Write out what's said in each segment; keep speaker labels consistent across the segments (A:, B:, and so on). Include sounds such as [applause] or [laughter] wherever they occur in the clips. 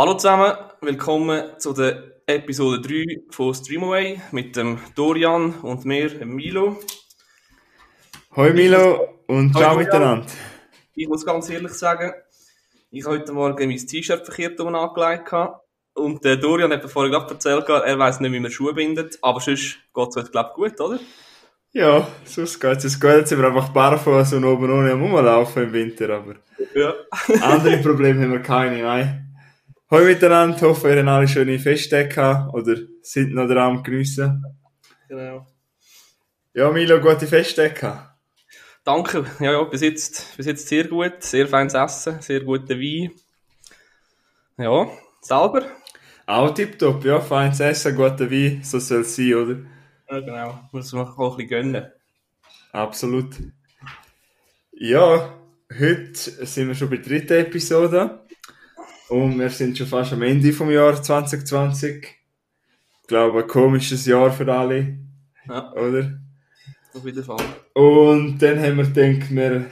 A: Hallo zusammen, willkommen zu der Episode 3 von Streamaway mit dem Dorian und mir, Milo.
B: Hoi Milo und ciao miteinander.
A: Ich muss ganz ehrlich sagen, ich habe heute Morgen mein T-Shirt verkehrt um angelegt und der Dorian hat mir vorhin gerade erzählt, er weiß nicht, wie man Schuhe bindet, aber sonst geht es heute, glaube ich, gut, oder?
B: Ja, sonst geht's. Es geht jetzt sind wir einfach barfuß und oben ohne am Rumlaufen im Winter, aber
A: Ja.
B: andere Probleme haben wir keine, nein. Hoi miteinander, hoffe ihr habt alle schöne Festtage gehabt oder sind noch dran am geniessen.
A: Genau.
B: Ja, Milo, gute Festtage gehabt.
A: Danke, ja, ja, bis jetzt, bis jetzt sehr gut, sehr feines Essen, sehr guter Wein. Ja, selber?
B: Auch tipptopp, ja, feines Essen, guter Wein, so soll es sein, oder?
A: Ja, genau. Muss man auch ein bisschen gönnen.
B: Absolut. Ja, heute sind wir schon bei der dritten Episode. Und wir sind schon fast am Ende vom Jahr 2020. Ich glaube, ein komisches Jahr für alle,
A: Ja,
B: oder?
A: auf jeden Fall.
B: Und dann haben wir gedacht, wir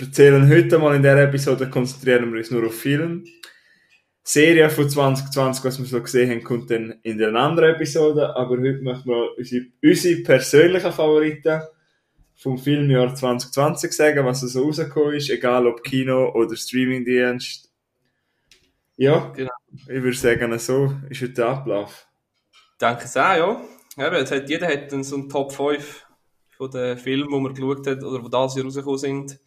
B: erzählen heute mal in dieser Episode, konzentrieren wir uns nur auf Film. Serie von 2020, was wir so gesehen haben, kommt dann in der anderen Episode. Aber heute möchten wir unsere, unsere persönlichen Favoriten vom Filmjahr 2020 sagen, was so rausgekommen ist, egal ob Kino oder Streamingdienst. Ja,
A: Genau.
B: ich würde sagen, so ist heute der Ablauf.
A: Es auch, ja. Eben, hat, jeder hat dann so einen Top 5 von den Filmen, die man geschaut hat oder die dieses Jahr rausgekommen sind,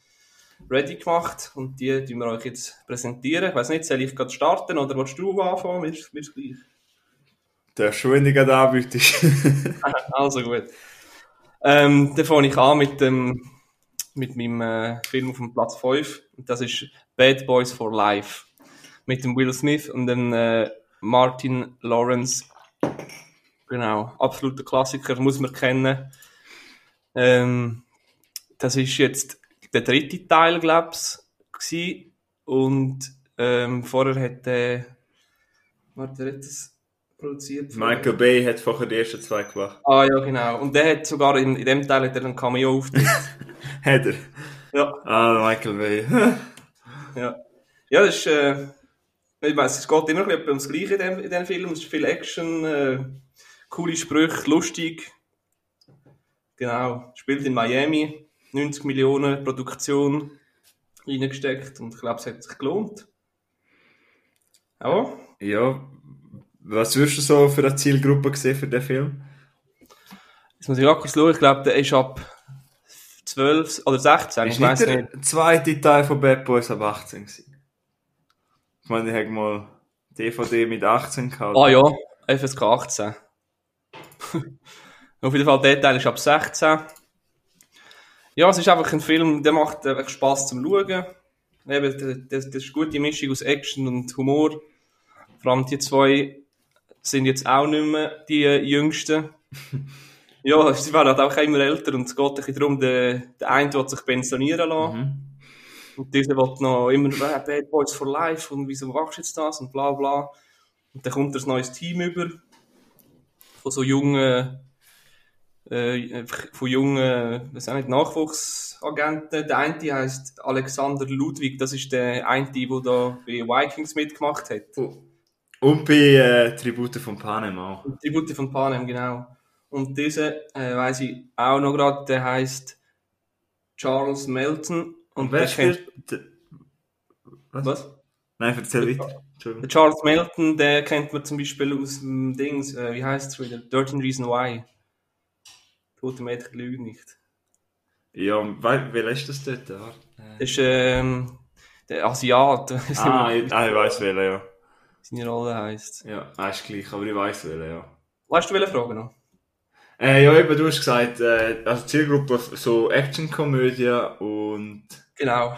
A: ready gemacht. Und die tun wir euch jetzt präsentieren. Ich weiß nicht, soll ich gerade starten oder willst du anfangen? Mir ist mir ist gleich.
B: Der Schwindige anbietest. [laughs] [laughs]
A: Also gut. Ähm, dann fange ich an mit, dem, mit meinem äh, Film auf dem Platz 5. Und das ist Bad Boys for Life. Mit dem Will Smith und dem äh, Martin Lawrence. Genau, absoluter Klassiker, muss man kennen. Ähm, das ist jetzt der dritte Teil, glaube ich, Und ähm, vorher hat der. Warte, hat das produziert?
B: Michael Bay hat vorher die ersten zwei gemacht.
A: Ah ja, genau. Und der hat sogar in, in dem Teil hat er einen Cameo auftritt. [laughs]
B: Hat er?
A: ja.
B: Ah, Michael Bay. [laughs]
A: ja. Ja, das ist, äh, ich weiss, es geht immer ein bisschen ums Gleiche in dem, in dem Film. Es ist viel Action, äh, coole Sprüche, lustig. Genau. Spielt in Miami. 90 Millionen Produktion reingesteckt und ich glaube, es hat sich gelohnt. Ja.
B: ja, was würdest du so für eine Zielgruppe sehen für den Film?
A: Jetzt muss ich auch kurz schauen. Ich glaube, der ist ab 12 oder 16.
B: Ist
A: ich
B: nicht
A: weiß
B: der
A: nicht.
B: zweite Teil von Bad Boys ab 18 gewesen? Ich meine, ich habe mal DVD mit 18 gehabt.
A: Ah ja, FSK 18. [laughs] Auf jeden Fall, der Teil ist ab 16. Ja, es ist einfach ein Film, der macht einfach Spass zum Schauen. Eben, das, das ist eine gute Mischung aus Action und Humor. Vor allem die zwei sind jetzt auch nicht mehr die Jüngsten. [laughs] ja, sie werden halt auch immer älter und es geht ein bisschen darum, der, der eine will sich pensionieren lassen.
B: Mhm.
A: Und dieser will noch immer äh, Bad Boys for Life und wieso machst du jetzt das und bla bla. Und dann kommt ein neues Team über von so jungen, äh, von jungen, was auch nicht, Nachwuchsagenten. Der eine heißt Alexander Ludwig, das ist der eine, der da bei Vikings mitgemacht hat.
B: Und bei äh, Tribute von Panem auch.
A: Und Tribute von Panem, genau. Und dieser, äh, weiß ich auch noch gerade, der heißt Charles Melton. Und
B: wer spielt? Was?
A: was?
B: Nein, erzähl weiter.
A: Der. Charles Melton, der kennt man zum Beispiel aus dem Dings, äh, wie heißt es wieder? 13 Reason Why. Tote Mädchen lügen nicht.
B: Ja, weil, wer ist das dort? Ah,
A: Das ist ähm, der Asiat, [laughs]
B: ah, ich, ah, ich weiss welcher, ja.
A: seine Rolle heisst.
B: Ja, ah, ist gleich, aber ich weiss welcher, ja.
A: Weißt du, welche Frage noch?
B: Äh, ja, eben, du hast gesagt, äh, also Zielgruppe so Actionkomödie und
A: Genau.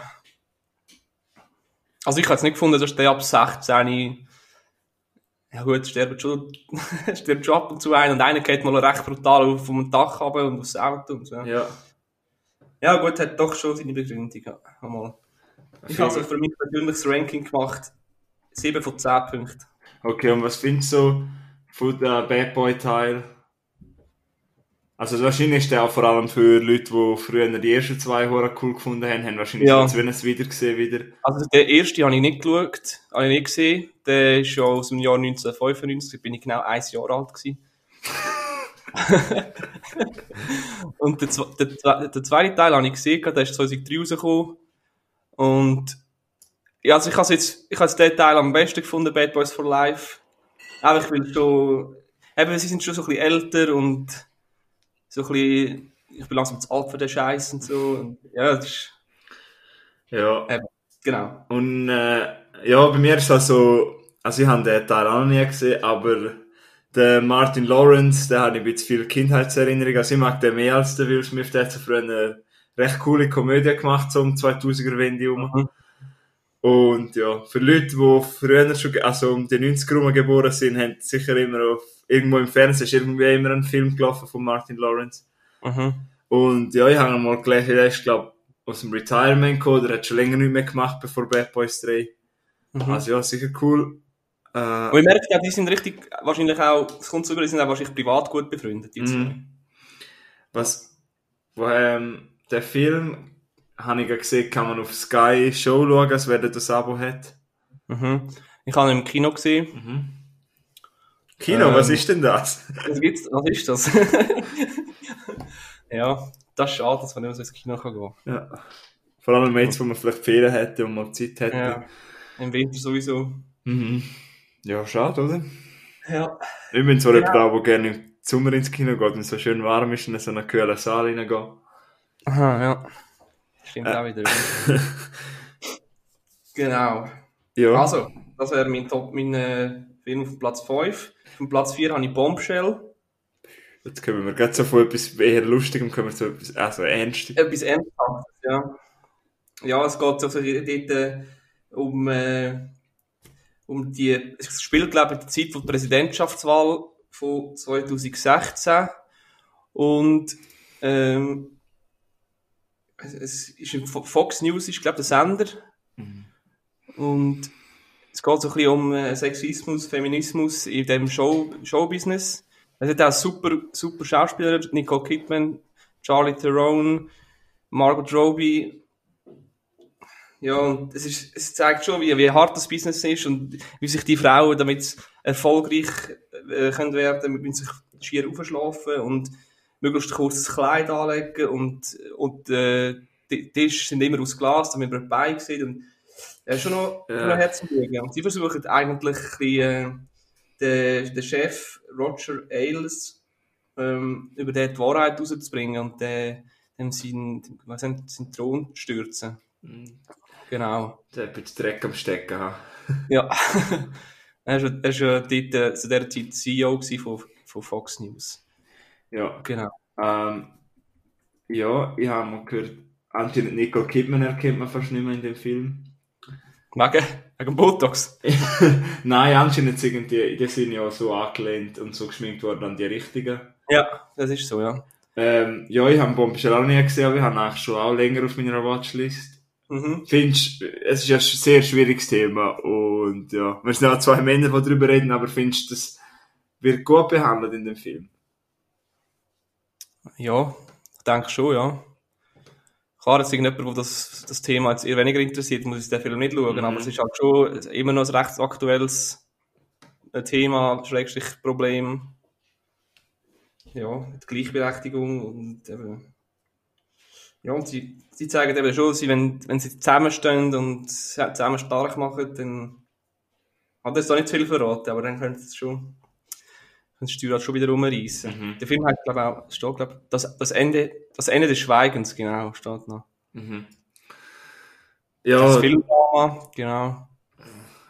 A: Also ich habe jetzt nicht gefunden, dass der ab 16 ja gut, stirbt schon, [laughs] stirbt schon ab und zu ein und einer geht mal recht brutal auf vom Dach runter und aufs Auto und so.
B: ja.
A: Ja gut, hat doch schon seine Begründung. Ja. Mal. Ich habe also für mich persönliches Ranking gemacht. 7 von 10 Punkten.
B: Okay, und was findest du von der Bad Boy Teil? Also wahrscheinlich ist der auch vor allem für Leute, die früher die ersten zwei Horror cool gefunden haben, haben wahrscheinlich
A: Ja.
B: jetzt, wenn es wieder gesehen wieder.
A: Also der erste habe ich nicht geschaut, habe ich nicht gesehen. Der ist ja aus dem Jahr 1995, da bin ich genau ein Jahr alt gewesen. [laughs] und der, der, der zweite Teil habe ich gesehen, der ist 2003 rausgekommen. Und ja, also ich habe jetzt, ich habe jetzt den Teil am besten gefunden, Bad Boys for Life. Einfach weil schon, eben, sie sind schon so ein bisschen älter und so ein bisschen, ich bin langsam zu alt für den Scheiß und so. Und, ja, das ist,
B: Ja.
A: genau.
B: Und äh, ja, bei mir ist es also, also ich habe den Teil auch noch nie gesehen, aber der Martin Lawrence, der hat ein bisschen viel Kindheitserinnerung. Also ich mag den mehr als der Will Smith, der hat so früher eine recht coole Komödie gemacht, so um 2000er Wende um.
A: Mhm.
B: Und ja, für Leute, die früher schon, also um die 90er herum geboren sind, haben sicher immer auf, irgendwo im Fernsehen ist irgendwie immer ein Film gelaufen von Martin Lawrence.
A: Mhm.
B: Und ja, ich habe ihn mal gelesen, der ist, glaube aus dem Retirement gekommen, der hat schon länger nicht mehr gemacht, bevor Bad Boys 3.
A: Mhm.
B: Also ja, sicher cool. Äh,
A: Aber ich merke ja, die sind richtig, wahrscheinlich auch, es kommt sogar, die sind auch wahrscheinlich privat gut befreundet, zwei.
B: mhm. Was, wo, ähm, der Film, habe ich gesehen, kann man auf Sky Show schauen, als wer das Abo hat.
A: Mhm. Ich habe ihn im Kino gesehen.
B: Mhm. Kino,
A: Ähm.
B: was ist denn das?
A: Was gibt's, was ist das? [laughs] ja, das ist schade, dass man nicht mehr so ins Kino kann gehen
B: Ja. Vor allem jetzt, wo man vielleicht Ferien hätte und mal Zeit hätte.
A: Ja. Im Winter sowieso.
B: Mhm. Ja, schade, oder?
A: Ja.
B: Ich bin zwar
A: Ja.
B: jemand, der gerne im Sommer ins Kino geht, wenn es so schön warm ist und in so einen kühlen Saal reingeht.
A: Aha, ja. Stimmt auch wieder. [laughs] genau.
B: Ja.
A: Also, das wäre mein Top, mein äh, Film auf Platz 5. Auf Platz 4 habe ich Bombshell.
B: Jetzt kommen wir gerade so von etwas eher Lustigem, kommen wir zu etwas, also Ernstem.
A: Etwas Ernsthaftes, ja. Ja, es geht so dort äh, um, äh, um die, es spielt, glaube ich, die Zeit von der Präsidentschaftswahl von 2016. Und, ähm, es- ist Fox News, ist, glaube ich, der Sender. Und es geht so ein bisschen um äh, Sexismus, Feminismus in dem Show, Showbusiness. Es hat auch super, super Schauspieler, Nicole Kidman, Charlie Theron, Margot Robbie. Ja, und es, ist, es zeigt schon, wie, wie hart das Business ist und wie sich die Frauen damit erfolgreich äh, können werden, müssen sich schier aufschlafen und möglichst kurzes Kleid anlegen und, und äh, die Tische sind immer aus Glas, damit man dabei sieht und ja, schon noch,
B: Ja.
A: schon noch Herzenlüge. Und sie versuchen eigentlich äh, den, den Chef Roger Ailes ähm, über den die Wahrheit rauszubringen und den, dem seinen, was sind, seinen Thron zu stürzen. Genau.
B: Der hat bisschen Dreck am Stecken. ha. [laughs]
A: Ja. er war ist ja dort, äh, zu dieser Zeit CEO von, von Fox News.
B: Ja.
A: Genau.
B: Ähm, ja, ich habe mal gehört, anscheinend Nicole Kidman erkennt man fast nicht mehr in dem Film.
A: Wegen, wegen Botox. [laughs]
B: Nein, anscheinend sind die, die sind ja so angelehnt und so geschminkt worden an die richtigen.
A: Ja, das ist so, ja.
B: Ähm, ja, ich habe Bombshell auch nie gesehen, aber ich habe eigentlich schon auch länger auf meiner Watchlist.
A: Mhm.
B: Findest, es ist ja ein sehr schwieriges Thema und ja, wir sind auch zwei Männer, die darüber reden, aber findest du, das wird gut behandelt in dem Film?
A: Ja, ich denke schon, ja. Klar, jetzt irgendjemand, der das, das Thema jetzt eher weniger interessiert, muss ich den Film nicht schauen,
B: Mhm.
A: aber es ist halt schon immer noch ein recht aktuelles äh, Thema, Schrägstrich Problem. Ja, mit Gleichberechtigung und eben, ja, und sie, sie zeigen eben schon, sie, wenn, wenn sie zusammenstehen und zusammen stark machen, dann hat das da nicht zu viel verraten, aber dann können sie es schon, können sie die Steuer halt schon wieder rumreißen.
B: Mhm.
A: Der Film hat, glaube ich, auch, steht, glaube das, das Ende, das Ende des Schweigens, genau, steht noch.
B: Mhm.
A: Das
B: Ja,
A: Filmdrama, genau.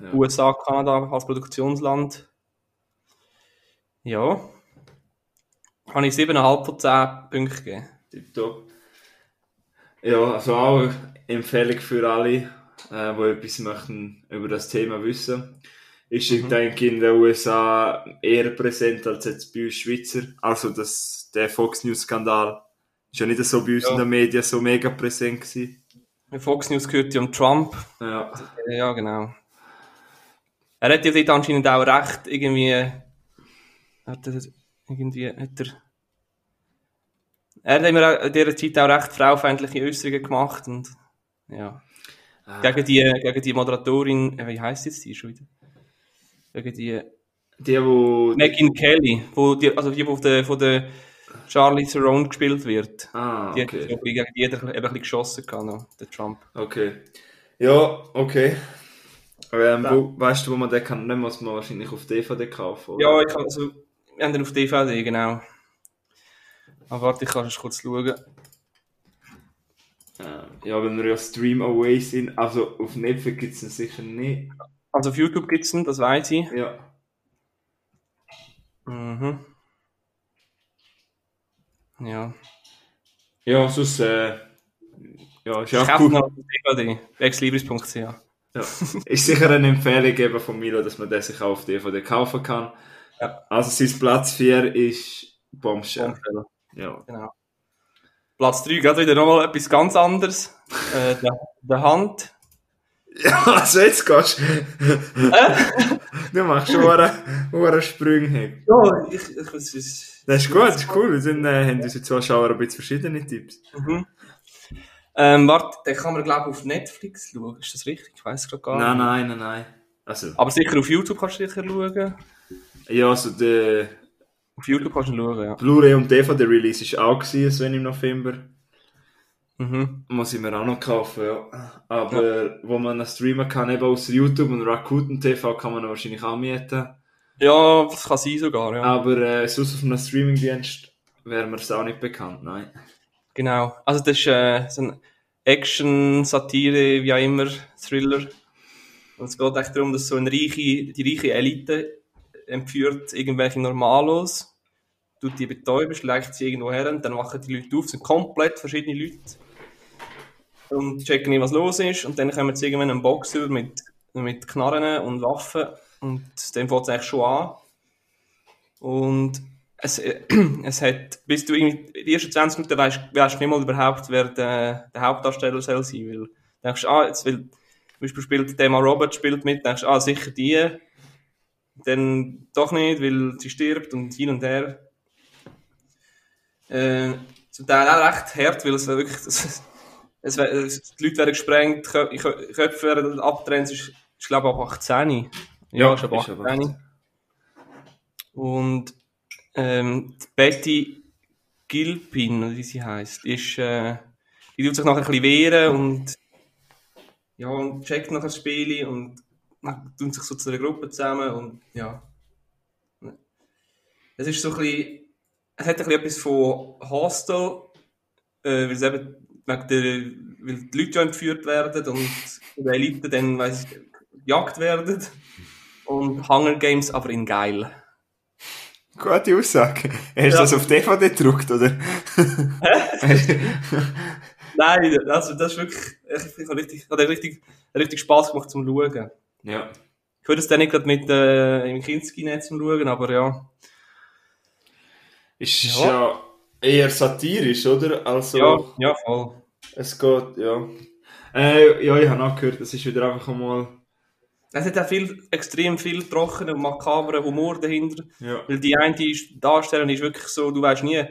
B: Ja.
A: USA, Kanada als Produktionsland. Ja. Habe ich 7,5 von 10 Punkten gegeben.
B: tipptopp. Ja, also auch Empfehlung für alle, äh, die etwas möchten über das Thema wissen. Ist, ich
A: Mhm.
B: denke, in den USA eher präsent als jetzt bei uns Schweizer. Also das, der Fox News Skandal ist ja nicht so bei uns
A: Ja.
B: in den Medien so mega präsent gewesen.
A: Fox News gehört ja um Trump.
B: Ja.
A: Ja, genau. Er hat ja dort anscheinend auch recht, irgendwie. Hat er irgendwie. Hat er. Er hat immer in dieser Zeit auch recht fraufeindliche Äußerungen gemacht und, ja.
B: Ah.
A: Gegen die, gegen die Moderatorin, äh, wie heisst jetzt die schon wieder? Gegen die
B: Die, wo...
A: Megyn Kelly, wo die, also die, von der, von der Charlie Theron gespielt wird.
B: Ah,
A: Die hat so
B: okay.
A: gegen die eben ein bisschen geschossen, gehabt, noch, der Trump.
B: Okay. Ja, okay. Ähm, wo, weißt du, wo man den kann? Nicht muss man wahrscheinlich auf DVD kaufen, oder?
A: Ja, ich kann, also, wir haben den auf DVD, genau. Aber warte, ich kann es kurz schauen.
B: Ähm, ja, wenn wir ja Stream Away sind, also auf Netflix gibt es ihn sicher nicht.
A: Also auf YouTube gibt es ihn, das weiß ich.
B: Ja.
A: Mhm. Ja.
B: Ja, sonst, äh, ja, ist
A: Ich
B: ja
A: kaufe
B: cool.
A: noch DVD, exlibris.ch.
B: Ja. Ist sicher eine Empfehlung eben von Milo, dass man den sich auch auf DVD kaufen kann.
A: Ja.
B: Also sein Platz 4 ist Bombshell.
A: Bombshell.
B: Ja.
A: Genau. Platz 3 geht wieder nochmal etwas ganz anderes. äh, der, der Hand. [laughs]
B: Ja, also jetzt gehst du. [laughs] du machst schon einen Sprung.
A: Ja, ich, ich, es ist,
B: Das ist gut, das ist cool. Wir sind, äh, haben unsere Zuschauer ein bisschen verschiedene Tipps.
A: mhm. ähm, warte, den kann man glaube ich auf Netflix schauen. Ist das richtig? Ich weiß gerade gar
B: Nein,
A: nicht.
B: nein, nein, nein. Also,
A: Aber sicher auf YouTube kannst du sicher schauen.
B: ja, also der
A: Auf YouTube kannst du schauen, ja.
B: Blu-ray und DVD-Release ist auch gewesen, Sven, im November.
A: Mhm.
B: Muss ich mir auch noch kaufen, ja. Aber wo man streamen kann, eben aus YouTube und Rakuten TV kann man wahrscheinlich auch mieten.
A: Ja, das kann sein sogar, ja.
B: Aber äh, sonst auf einem Streamingdienst wäre mir es auch nicht bekannt, nein.
A: Genau. Also das ist äh, so ein Action, Satire, wie auch immer, Thriller. Und es geht echt darum, dass so eine reiche, die reiche Elite entführt irgendwelche Normalos, tut die betäuben, schlägt sie irgendwo her und dann wachen die Leute auf, es sind komplett verschiedene Leute und checken nicht, was los ist und dann kommen sie irgendwann einen Box über mit, mit Knarren und Waffen und dann fängt es eigentlich schon an. Und es, äh, [clears throat] es hat, bis du irgendwie die ersten 20 Minuten weißt, weißt du nicht mal überhaupt, wer der, der Hauptdarsteller soll sein, weil du denkst, ah, jetzt will, zum Beispiel spielt Thema Robert spielt mit, denkst, ah, sicher die, dann doch nicht, weil sie stirbt und hin und her. Äh, zum Teil auch recht hart, weil es wirklich, [laughs] es, es, es, die Leute werden gesprengt, Kö- Kö- Köpfe werden abgetrennt, es ist, ist glaube ich ab 18. Ja, ist ab
B: ist ab
A: 18. Und ähm, die Betty Gilpin, oder wie sie heißt, ist, äh, die tut sich nachher ein bisschen wehren und ja, und checkt nachher das Spiel und tun sich so zu einer Gruppe zusammen und ja. Es ist so ein bisschen, es hat ein bisschen etwas von Hostel, äh, weil es eben wegen der, weil die Leute ja entführt werden und die Elite dann, weiss ich, gejagt werden. Und Hunger Games aber in geil.
B: Gute Aussage. Hast du
A: Ja.
B: das auf DVD gedruckt, oder? [laughs]
A: Nein, also das ist wirklich, ich, ich habe richtig, hat richtig, hat richtig Spass gemacht zum Schauen.
B: ja.
A: Ich würde es dann nicht gerade mit äh, im Kinski-Netz zum Schauen, aber ja.
B: Ist
A: Ja.
B: ja. Eher satirisch, oder? Also,
A: Ja, ja, voll.
B: es geht, ja. Äh, ja, ich habe auch gehört, es ist wieder einfach einmal,
A: Es hat auch viel, extrem viel trockenen und makaberen Humor dahinter.
B: ja.
A: Weil die eine Darstellerin ist wirklich so, du weißt nie,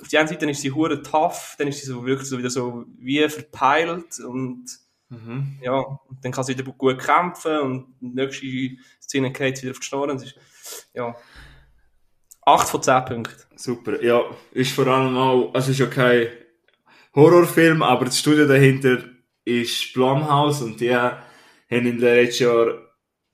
A: auf die einen Seite ist sie hure tough, dann ist sie so wirklich so wieder so wie verpeilt und
B: Mhm.
A: ja, und dann kann sie wieder gut kämpfen und die nächste Szene geht sie wieder auf die ist, ja, 8 von 10 Punkten.
B: Super, ja. Ist vor allem auch, also ist ja kein Horrorfilm, aber das Studio dahinter ist Blumhouse und die haben in den letzten Jahren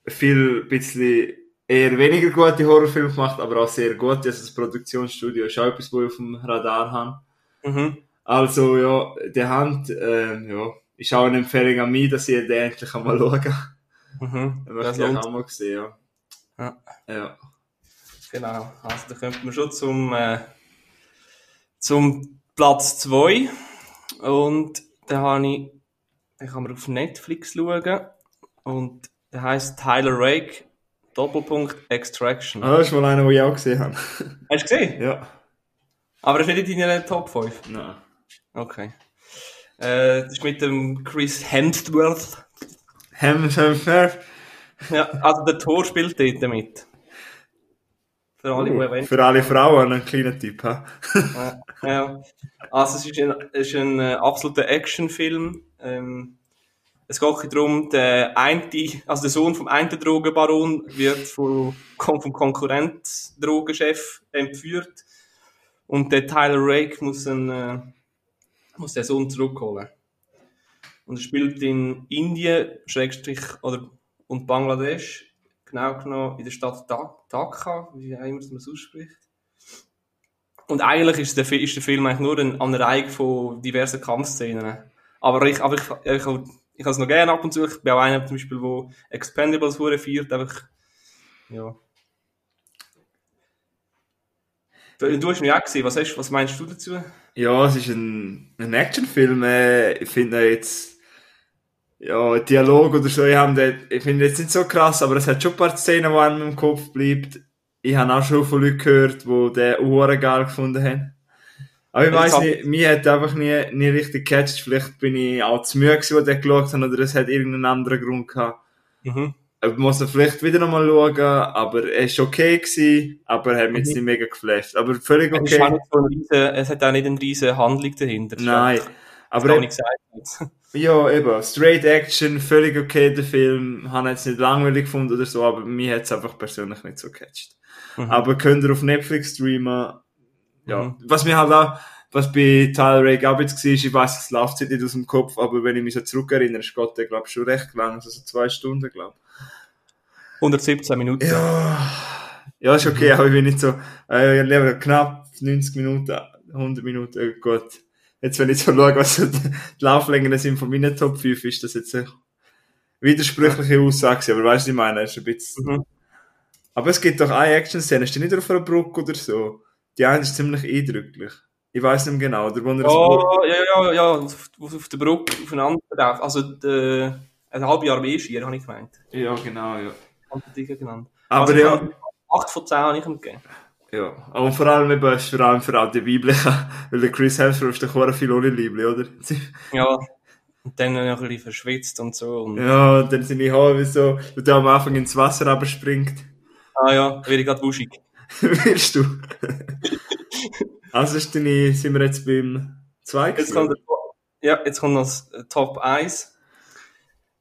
B: viel, bisschen eher weniger gute Horrorfilme gemacht, aber auch sehr gute. Also das Produktionsstudio ist auch etwas, wo ich auf dem Radar habe.
A: Mhm.
B: Also ja, die Hand, ähm, ja, ist auch eine Empfehlung an mich, dass ich den endlich einmal schauen kann.
A: Mhm.
B: Das möchte ich auch mal sehen, ja.
A: Ja.
B: Ja.
A: Genau, also da kommt man schon zum, äh, zum Platz 2 und da habe ich, da kann man auf Netflix schauen und der heißt Tyler Rake, Doppelpunkt Extraction.
B: Ah, das ist mal einer, den ich auch gesehen habe. [laughs]
A: Hast du gesehen?
B: ja.
A: Aber das ist nicht in deiner Top 5.
B: Nein.
A: Okay. Äh, das ist mit dem Chris Hemsworth.
B: Hem, hem, hem.
A: Ja, also der Tor spielt dort mit. Für alle, die
B: Uh,
A: erwähnt
B: für alle Frauen ein kleiner Tipp, ha? [laughs]
A: Ja, ja. Also es ist ein, es ist ein äh, absoluter Actionfilm. Ähm, es geht darum, der eine, also der Sohn vom einen Drogenbaron wird vom, vom Konkurrenz-Drogenchef entführt und der Tyler Rake muss, einen, äh, muss den Sohn zurückholen. Und er spielt in Indien, Schrägstrich, oder, und Bangladesch, genau genommen in der Stadt Dha- Dhaka, wie auch immer man es ausspricht. Und eigentlich ist der, ist der Film eigentlich nur eine Anreihung von diversen Kampfszenen. Aber ich, aber ich, ich, ich, ich habe es noch gerne ab und zu. Ich bin auch einer zum Beispiel, wo Expendables hure feiert, einfach, ja. Du hast ihn auch gesehen. Was, hast, was meinst du dazu?
B: Ja, es ist ein, ein Actionfilm. Äh, ich finde jetzt, ja, Dialog oder so, ich, den- ich finde jetzt nicht so krass, aber es hat schon ein paar Szenen, die einem im Kopf bleibt. Ich habe auch schon von Leuten gehört, die den Uhren geil gefunden haben. Aber ich
A: hab-
B: nicht, mir hat einfach nie, nie richtig gecatcht. Vielleicht bin ich auch zu müde gewesen, als ich geschaut habe, oder es hat irgendeinen anderen Grund gehabt.
A: Mhm.
B: Ich muss ihn vielleicht wieder nochmal schauen, aber er ist okay gewesen, aber er hat mich jetzt
A: Mhm.
B: nicht mega geflasht. Aber völlig
A: Es, ist auch
B: okay.
A: nicht so ein riesen, es hat auch nicht eine riesige Handlung dahinter.
B: Nein.
A: einfach-
B: Aber Ja, eben. Straight Action, völlig okay, der Film. Habe jetzt nicht langweilig gefunden oder so, aber mir hat es einfach persönlich nicht so gecatcht.
A: Mhm.
B: Aber könnt ihr auf Netflix streamen. Ja.
A: Mhm.
B: Was mir halt auch, was bei Tyler Ray Gabbitz war, ich weiss, es läuft nicht aus dem Kopf, aber wenn ich mich so zurückerinnere, ist Gott, der glaube schon recht lang, also so zwei Stunden, glaube
A: 117 Minuten.
B: Ja. Ja, ist okay, aber ich bin nicht so, äh, lieber knapp 90 Minuten, 100 Minuten, äh, gut. Jetzt, wenn ich so schaue, was die Lauflängen sind von meinen Top 5, ist das jetzt eine widersprüchliche Aussage, aber weißt du, ich meine, ist ein bisschen...
A: Mhm.
B: Aber es gibt doch eine Action-Szene, ist die nicht auf einer Brücke oder so? Die eine ist ziemlich eindrücklich. Ich weiß nicht mehr genau, oder wo er
A: Oh, ja, ja, ja, auf, auf auf der Brücke aufeinander. drauf. Also, der, ein halbes Jahr mehr Schier, habe ich gemeint.
B: Ja, genau, ja. Aber
A: also,
B: ja,
A: habe 8 von 10 habe ich ihm gegeben.
B: Ja. Aber vor allem eben, ist vor allem für all die Weiblichen, [laughs] weil der Chris Hemsworth ist doch auch viel ohne Liebling, oder? [laughs]
A: Ja. Und dann noch ein bisschen verschwitzt und so. Und,
B: Ja, und dann sind die Haare wie so, wo der am Anfang ins Wasser runterspringt.
A: Ah ja, werde ich gerade wuschig. [laughs]
B: Willst du? also ist deine, sind wir jetzt beim 2
A: Jetzt kommt, ja, jetzt kommt noch das Top 1.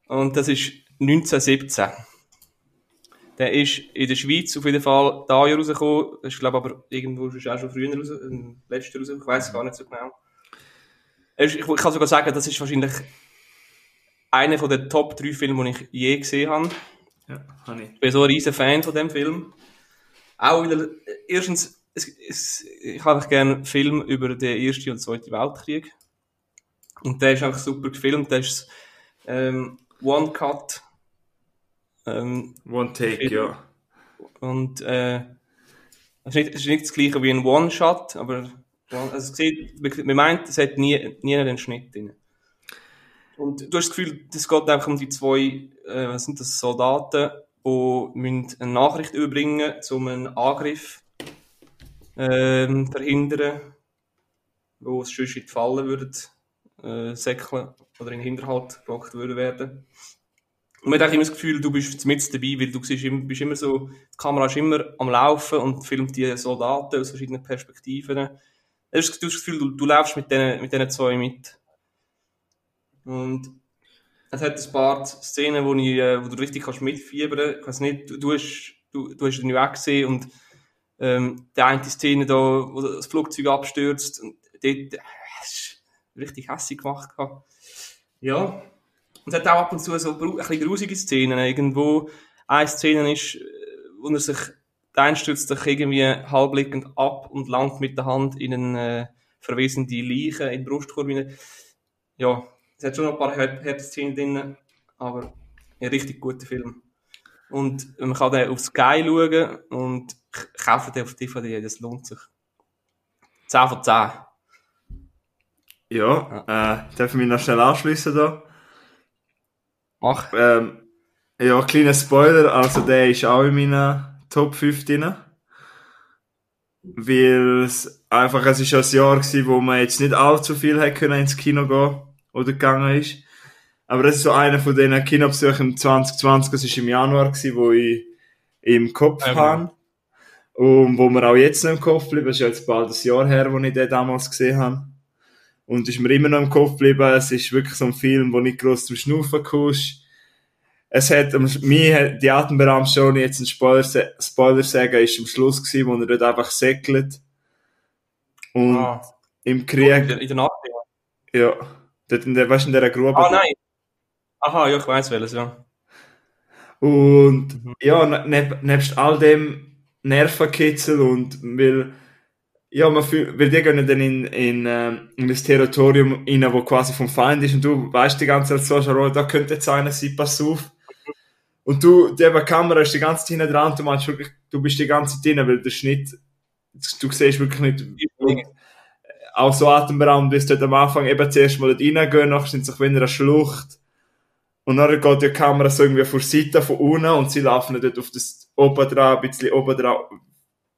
A: Und das ist 1917. Der ist in der Schweiz auf jeden Fall da Jahr rausgekommen. Das ist, glaube ich, aber irgendwo ist er auch schon früher raus, im letzten raus. Ich weiß es gar nicht so genau. Ich, ich kann sogar sagen, das ist wahrscheinlich einer von den Top 3 Filme, die ich je gesehen habe.
B: Ja, habe ich.
A: Ich bin so ein riesen Fan von dem Film. Auch weil er, erstens, es, es, ich habe gerne Film über den Ersten und Zweiten Weltkrieg. Und der ist einfach super gefilmt. Der ist ähm, One Cut. Ähm,
B: One Take, ja.
A: und äh, es ist, nicht, es ist nicht das gleiche wie ein One-Shot, aber also es sieht, man meint, es hat nie, nie einen Schnitt drin. Und du hast das Gefühl, es geht einfach um die zwei, äh, was sind das, Soldaten, die müssen eine Nachricht überbringen, um einen Angriff ähm, verhindern, wo es sonst in die Falle würde äh, säckeln oder in den Hinterhalt gebracht würde werden. Und man hat immer das Gefühl, du bist mit dabei, weil du siehst, bist immer so, die Kamera ist immer am Laufen und filmt die Soldaten aus verschiedenen Perspektiven. Du hast das Gefühl, du, du läufst mit diesen mit denen zwei mit. Und es hat ein paar Szenen, wo, ich, äh, wo du richtig kannst mitfiebern. Ich weiß nicht, du, du hast, du, du hast den auch gesehen und ähm, die eine Szene da, wo das Flugzeug abstürzt und dort, äh, richtig hässlich gemacht. gehabt. Ja. Und es hat auch ab und zu so ein bisschen grusige Szenen. Irgendwo, eine Szene ist, äh, wo er sich, der stürzt sich irgendwie halbliegend ab und langt mit der Hand in eine äh, verwesende Leiche in die Brustkorb. hinein. Ja, es hat schon noch ein paar harte Szenen drin, aber ein richtig guter Film. Und man kann den auf Sky schauen und kaufen den auf DVD, das lohnt sich. 10 von 10.
B: Ja, äh, darf ich mich noch schnell anschließen da?
A: Mach.
B: Ähm, ja, kleiner Spoiler, also der ist auch in meiner Top 5 drin. Weil es einfach, es ist ein Jahr gewesen, wo man jetzt nicht allzu viel hätte können ins Kino gehen oder gegangen ist. Aber das ist so einer von diesen Kinobesuchen im 2020, das ist im Januar gewesen, wo ich im Kopf
A: Ja,
B: habe. Und wo mir auch jetzt noch im Kopf geblieben ist, ja jetzt bald ein Jahr her, wo ich den damals gesehen habe. Und ist mir immer noch im Kopf geblieben, es ist wirklich so ein Film, wo nicht groß zum Schnaufen kommst. Es hat, mir die Atemberaubung schon jetzt ein Spoiler, Spoiler sagen, ist am Schluss gewesen, wo er dort einfach säckelt. Und
A: Ah,
B: im
A: in
B: Krieg,
A: der, in der Nacht. ja.
B: ja, dort in der, weißt du, in dieser Grube.
A: Ah, nein. Aha, ja, ich weiß welches, ja.
B: Und
A: Mhm.
B: ja, ne- neb, nebst all dem Nervenkitzel und weil, ja, man fühl, weil die gehen dann in, in, ähm, in das Territorium rein, wo quasi vom Feind ist und du weißt die ganze Zeit so, Charol, da könnte jetzt einer sein, pass auf. Und du, die Kamera ist die ganze Zeit hinten dran und du meinst wirklich, du bist die ganze Zeit drin, weil der Schnitt, du siehst wirklich nicht, und auch so atemberaubend, wie es dort am Anfang eben zuerst mal dort reingehen, nachher sind sie wieder eine Schlucht. Und dann geht die Kamera so irgendwie vor die Seite von unten und sie laufen dort auf das oben dran, ein bisschen oben dran,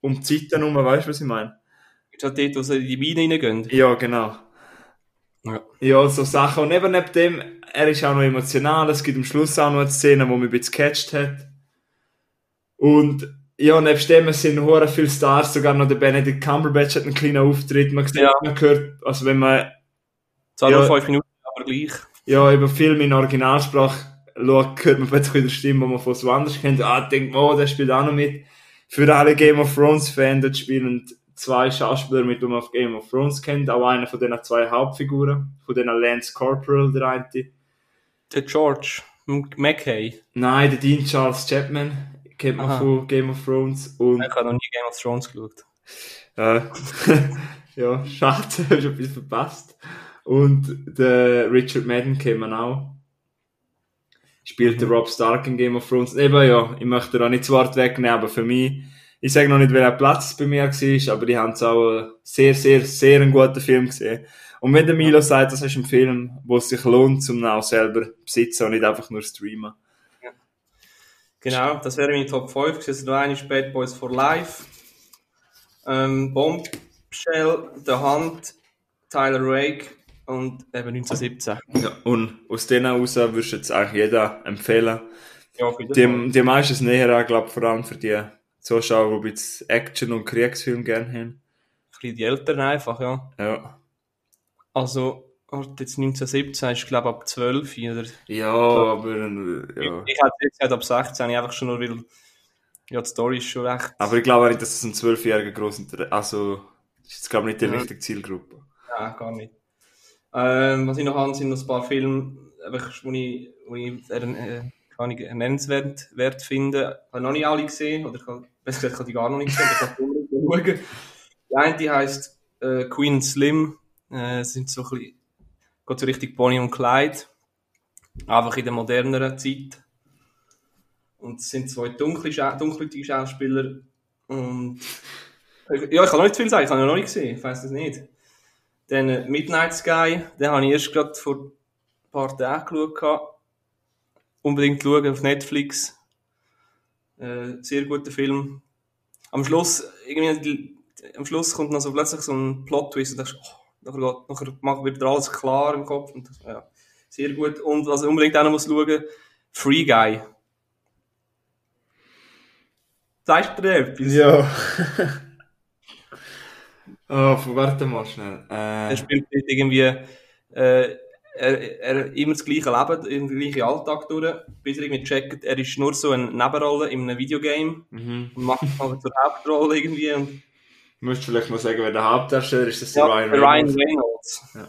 B: um die Seite herum, weißt du, was ich meine?
A: Ist halt dort, wo sie in die Mine reingehen.
B: Ja, genau.
A: Ja.
B: Ja, so Sachen. Und eben neben dem, er ist auch noch emotional, es gibt am Schluss auch noch eine Szene, wo mich ein bisschen gecatcht hat. Und ja, nebst dem sind hure viele Stars, sogar noch der Benedict Cumberbatch hat einen kleinen Auftritt, man, sieht,
A: Ja.
B: man hört, also wenn man
A: Zwar
B: Ja.
A: nur fünf Minuten, aber gleich.
B: ja, über Filme in Originalsprache schaut, hört man plötzlich wieder Stimmen, die man von so anders kennt. Ah, denkt oh, der spielt auch noch mit. Für alle Game of Thrones Fans, dort spielen zwei Schauspieler mit, die man auf Game of Thrones kennt. Auch einer von den zwei Hauptfiguren. Von denen Lance Corporal, der eine.
A: Der George Mackay.
B: Nein, der Dean Charles Chapman. Kennt man
A: Aha.
B: von Game of Thrones. Und,
A: Ich habe noch nie Game of Thrones geschaut.
B: äh, [laughs] ja, schade, hast du etwas verpasst. Und der Richard Madden kennt man auch. Spielt der Rob Stark in Game of Thrones. Eben ja, ich möchte da nicht zu Wort wegnehmen, aber für mich, ich sage noch nicht, welcher Platz es bei mir war, aber ich habe es auch äh, sehr, sehr, sehr einen guten Film gesehen. Und wenn der Milo sagt, das ist ein Film, wo es sich lohnt, zum auch selber besitzen und nicht einfach nur streamen.
A: Genau, das wäre meine Top 5. Das ist noch eine Bad Boys for Life. Ähm, Bombshell, The Hunt, Tyler Rake und eben 1917.
B: Ja, und aus denen heraus würdest du jetzt eigentlich jeder empfehlen.
A: Ja.
B: Die, die meistens näher an, glaube vor allem für die Zuschauer, die jetzt Action- und Kriegsfilm gerne haben.
A: Ein bisschen die Eltern einfach, ja.
B: Ja.
A: Also, warte, jetzt 1917 ist, glaube ich, ab 12 oder...
B: Ja, aber äh, ja.
A: Ich hätte jetzt gesagt ab 16, einfach schon nur, weil... Ja, die Story ist schon recht...
B: Aber ich glaube auch nicht, dass es ein zwölfjähriger groß Inter- Also, das ist jetzt, glaube ich, nicht die
A: Ja.
B: richtige Zielgruppe.
A: Ja, gar nicht. Ähm, was ich noch habe, sind noch ein paar Filme, wo ich, wo ich äh, kann ich nennenswert wert finde. Ich habe noch nicht alle gesehen, oder ich habe, besser gesagt, ich habe die gar noch nicht gesehen, ich kann. Die eine die heisst äh, Queen Slim. Äh, es sind so ein bisschen, geht so richtig Bonnie und Clyde. Einfach in der moderneren Zeit. Und es sind zwei dunkle, dunkelhäutige Schauspieler. Und ja, ich kann noch nicht viel sagen, ich habe ihn noch nicht gesehen, ich weiß das nicht. Dann äh, Midnight Sky, den habe ich erst gerade vor ein paar Tagen geschaut. Unbedingt schauen auf Netflix. Äh, sehr guter Film. Am Schluss, irgendwie, am Schluss kommt noch so plötzlich so ein Plot-Twist und du denkst, oh, nachher, geht- nachher macht wieder alles klar im Kopf. Und, ja, sehr gut. Und was ich unbedingt auch noch muss schauen, Free Guy. Sagst du dir etwas?
B: Ja. [laughs] oh, warte mal schnell.
A: Er
B: Äh,
A: spielt dort irgendwie äh, er, er immer das gleiche Leben, den gleichen Alltag durch, bis er irgendwie checkt, er ist nur so eine Nebenrolle in einem Videogame
B: mhm.
A: und macht mal zur Hauptrolle irgendwie. Und,
B: Du musst vielleicht mal sagen, wer der Hauptdarsteller ist. Das ist
A: ja,
B: der Ryan
A: der Ryan
B: Reynolds.
A: Reynolds.
B: Ja.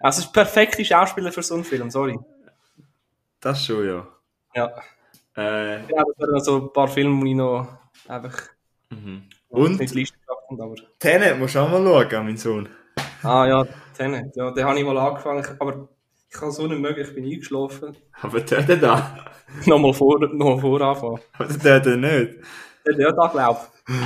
A: Also, es ist perfekte Schauspieler für so einen Film, sorry.
B: Das schon, ja.
A: Ja,
B: Äh,
A: ja das wären so ein paar Filme, die ich noch einfach
B: mhm.
A: Und?
B: Und
A: Liste gehabt habe, aber...
B: Tenet musst du auch mal schauen, mein Sohn.
A: Ah ja, Tenet, ja, den habe ich mal angefangen, aber ich kann so nicht mögen, ich bin eingeschlafen.
B: Aber der hat da. [laughs]
A: nochmal vor, nochmal vor anfangen.
B: Aber der hat nicht.
A: Der, der da glaubt. [laughs]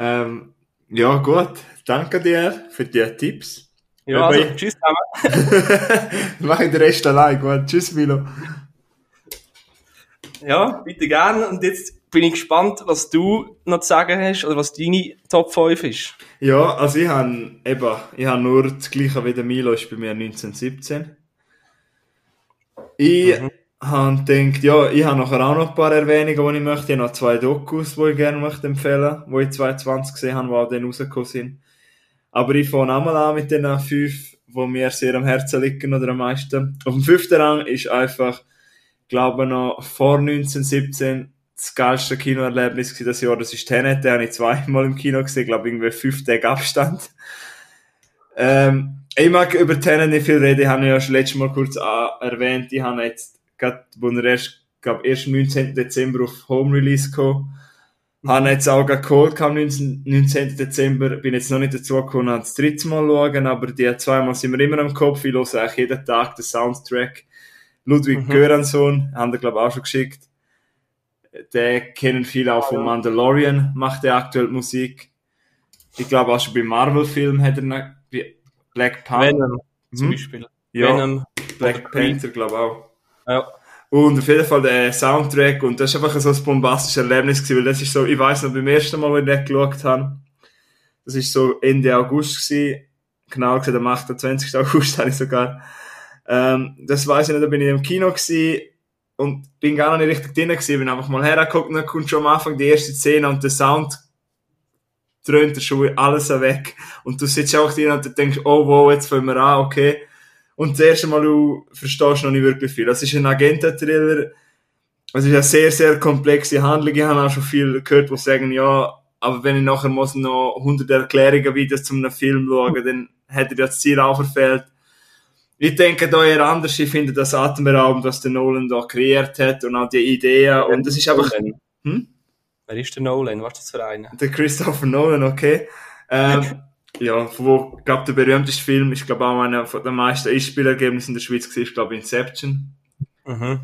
B: Ähm, ja, gut. Danke dir für die Tipps.
A: Ja, also, tschüss zusammen. [laughs]
B: Mach ich den Rest allein. Gut. Tschüss, Milo.
A: Ja, bitte gerne. Und jetzt bin ich gespannt, was du noch zu sagen hast oder was deine Top 5 ist.
B: Ja, also ich habe eben, ich habe nur das gleiche wie der Milo ist bei mir 1917. Ich
A: Mhm.
B: habe gedacht, ja, ich habe nachher auch noch ein paar Erwähnungen, die ich möchte. Ich habe noch zwei Dokus, die ich gerne möchte empfehlen möchte, die ich 2020 gesehen habe, die auch dann rausgekommen sind. Aber ich fange einmal an mit den fünf, die mir sehr am Herzen liegen oder am meisten. Auf dem fünften Rang ist einfach, glaube ich, noch vor 1917 das geilste Kinoerlebnis das Jahr. Das ist Tenet, den habe ich zweimal im Kino gesehen, glaube irgendwie fünf Tage Abstand. Ähm, ich mag über Tenet nicht viel reden, ich habe ja schon letztes Mal kurz erwähnt, ich habe jetzt gerade, wo er erst, glaube erst am 19. Dezember auf Home Release gekommen, habe jetzt auch geholt am 19. 19. Dezember, bin jetzt noch nicht dazu gekommen, das dritte Mal schauen, aber die zweimal sind mir immer im Kopf, ich höre eigentlich jeden Tag den Soundtrack. Ludwig mhm. Göransson, haben wir glaube ich auch schon geschickt. Der kennen viele auch von Mandalorian, macht er aktuell Musik. Ich glaube auch schon bei Marvel-Filmen hat er Black Panther. Venom,
A: zum hm? Beispiel.
B: Ja, Venom, Black Panther, glaube ich auch.
A: Ja.
B: Und auf jeden Fall der Soundtrack, und das ist einfach so ein bombastisches Erlebnis gewesen, weil das ist so, ich weiß noch, beim ersten Mal, wo ich den geschaut habe, das ist so Ende August gewesen, genau gesagt am 28. August [laughs] habe ich sogar, ähm, das weiß ich nicht, da bin ich im Kino gewesen, und bin gar noch nicht richtig drin gewesen, bin einfach mal hergeguckt und dann kommt schon am Anfang die erste Szene und der Sound dröhnt schon alles weg. Und du sitzt auch drin und denkst, oh wow, jetzt fangen wir an, okay. Und das erste Mal, du verstehst noch nicht wirklich viel. Das ist ein Agenten-Thriller. Es ist eine sehr, sehr komplexe Handlung. Ich habe auch schon viel gehört, die sagen, ja, aber wenn ich nachher muss noch 100 Erklärungen Videos zu einem Film schauen, dann hätte ich das Ziel auch verfehlt. Ich denke da eher anders. Ich finde das atemberaubend, was der Nolan da kreiert hat und auch die Ideen. Und das ist einfach... Hm?
A: Wer ist der Nolan? Was ist das für einer?
B: Der Christopher Nolan, okay. Ähm, [laughs] ja, wo, glaube der berühmteste Film ist, glaube auch einer von den meisten Einspielergebnissen in der Schweiz gewesen, glaube Inception. Mhm.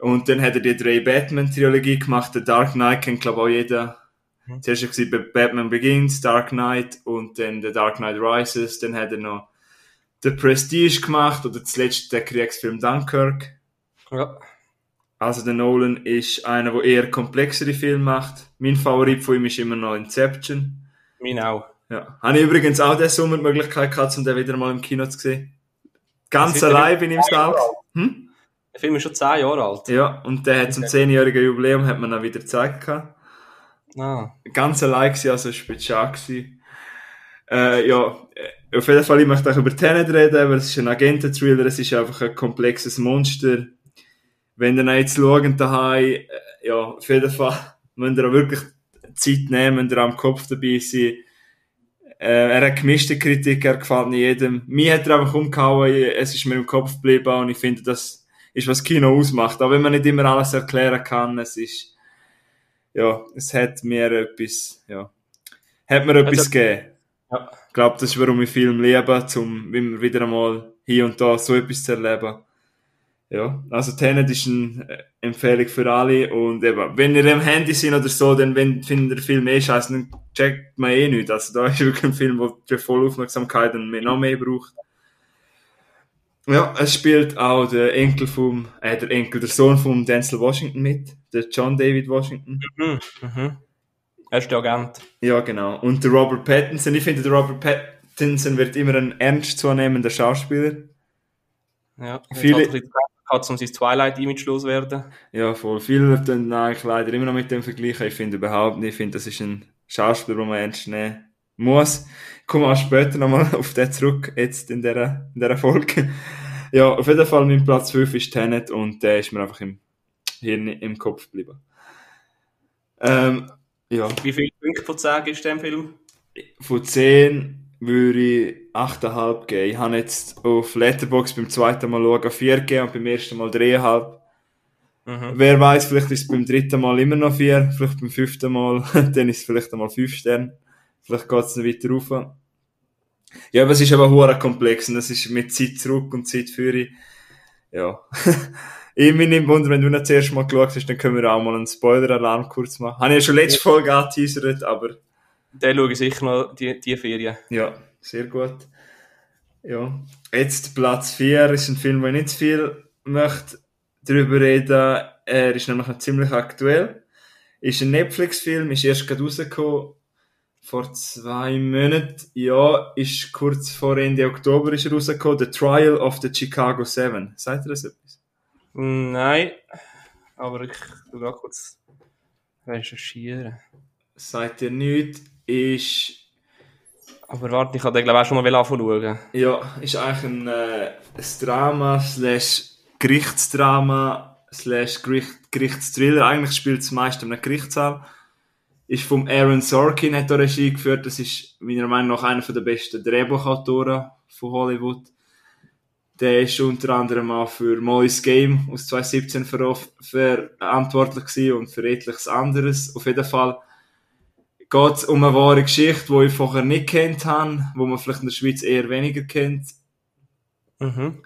B: Und dann hat er die drei Batman-Trilogie gemacht. Der Dark Knight kennt, glaube auch jeder. Mhm. Zuerst war Batman Begins, Dark Knight und dann The Dark Knight Rises. Dann hat er noch The Prestige gemacht oder zuletzt der Kriegsfilm Dunkirk. Ja. Also der Nolan ist einer, der eher komplexere Filme macht. Mein Favorit von ihm ist immer noch Inception.
A: Mein auch.
B: Ja. Habe ich übrigens auch diesen Sommer die Möglichkeit gehabt, um den wieder mal im Kino zu sehen. Ganz allein bin ich im Saal. Hm?
A: Der Film ist schon 10 Jahre alt.
B: Ja, und der hat zum 10-jährigen Jubiläum hat man dann wieder gezeigt. Ah. Ganz allein war, also es war schade. Äh, ja, auf jeden Fall, ich möchte auch über Tenet reden, weil es ist ein Agenten-Thriller, es ist einfach ein komplexes Monster wenn ihr jetzt schaut daheim, äh, ja, auf jeden Fall [laughs] müsst ihr auch wirklich Zeit nehmen, müsst ihr am Kopf dabei sein. Äh, er hat gemischte Kritik, er gefällt nicht jedem. Mir hat er einfach umgehauen, es ist mir im Kopf geblieben und ich finde, das ist, was Kino ausmacht. Auch wenn man nicht immer alles erklären kann, es ist, ja, es hat mir etwas, ja, hat mir etwas also, gegeben. Ja. Glaube, das ist, warum ich Film liebe, um immer wieder einmal hier und da so etwas zu erleben. Ja, also Tenet ist eine Empfehlung für alle und eben, wenn ihr am Handy sind oder so, dann wenn, findet ihr Film eh scheiße, dann checkt man eh nicht. Also da [laughs] ist wirklich ein Film, der voll Aufmerksamkeit und noch mehr braucht. Ja, es spielt auch der Enkel vom, äh, der Enkel, der Sohn von Denzel Washington mit, der John David Washington. Mhm,
A: mhm. Er ist der Agent.
B: Ja, genau. Und der Robert Pattinson, ich finde, der Robert Pattinson wird immer ein ernstzunehmender Schauspieler.
A: Ja, viele, hat um sein Twilight-Image loswerden.
B: Ja, voll. Viele dann eigentlich leider immer noch mit dem vergleichen. Ich finde überhaupt nicht. Ich finde, das ist ein Schauspieler, den man ernst nehmen muss. Ich komme auch später nochmal [laughs] auf den zurück, jetzt in dieser, in dieser Folge. Ja, auf jeden Fall mein Platz 5 ist Tenet und der ist mir einfach im Hirn im Kopf geblieben. Ähm, ja.
A: Wie viele Punkte von 10 ist der Film?
B: Von 10 würde ich 8,5 geben. Ich habe jetzt auf Letterbox beim zweiten Mal schauen 4 gegeben und beim ersten Mal 3,5. Mhm. Wer weiß, vielleicht ist es beim dritten Mal immer noch 4, vielleicht beim fünften Mal, [laughs] dann ist es vielleicht einmal 5 Sterne. Vielleicht geht es dann weiter rauf. Ja, aber es ist aber hure komplex und es ist mit Zeit zurück und Zeit für Ja. [laughs] ich mich nicht wundern, wenn du nicht das erste Mal geschaut hast, dann können wir auch mal einen Spoiler-Alarm kurz machen. Habe ich ja schon letzte Folge angeteasert, aber
A: den schaue ich sicher noch, die, die Ferien.
B: Ja, sehr gut. Ja. Jetzt Platz 4 ist ein Film, wo ich nicht zu viel möchte darüber reden. Er ist nämlich noch ziemlich aktuell. Ist ein Netflix-Film, ist erst gerade rausgekommen vor zwei Monaten. Ja, ist kurz vor Ende Oktober ist er rausgekommen. The Trial of the Chicago Seven. Sagt ihr das etwas?
A: Nein, aber ich tu gerade kurz recherchieren.
B: Sagt ihr nichts, ist,
A: Aber warte, ich habe den glaube ich auch schon mal anfangen
B: ja, ist eigentlich ein, äh, ein Drama slash Gerichtsdrama slash Gericht, Gerichtsthriller. Eigentlich spielt es meist in einem Gerichtssaal. Ist vom Aaron Sorkin, hat er Regie geführt. Das ist meiner Meinung nach einer der besten Drehbuchautoren von Hollywood. Der ist unter anderem auch für Molly's Game aus 2017 ver verantwortlich gewesen und für etliches anderes. Auf jeden Fall geht es um eine wahre Geschichte, die ich vorher nicht kennt habe, wo man vielleicht in der Schweiz eher weniger kennt.
A: Mhm.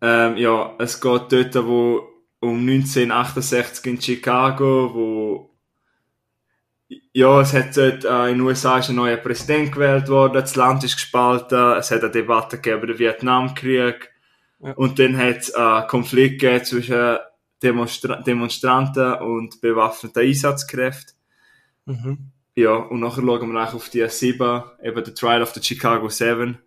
B: Ähm, ja, es geht dort wo um 1968 in Chicago, wo ja, es hat dort äh, in den USA ist ein neuer Präsident gewählt worden, das Land ist gespalten, es hat eine Debatte gegeben über den Vietnamkrieg
A: Ja.
B: und dann hat es äh, Konflikt gegeben zwischen Demonstra Demonstranten und bewaffneten Einsatzkräften.
A: Mhm.
B: Ja, und nachher schauen wir auch auf die sieben, eben der Trial of the Chicago Seven.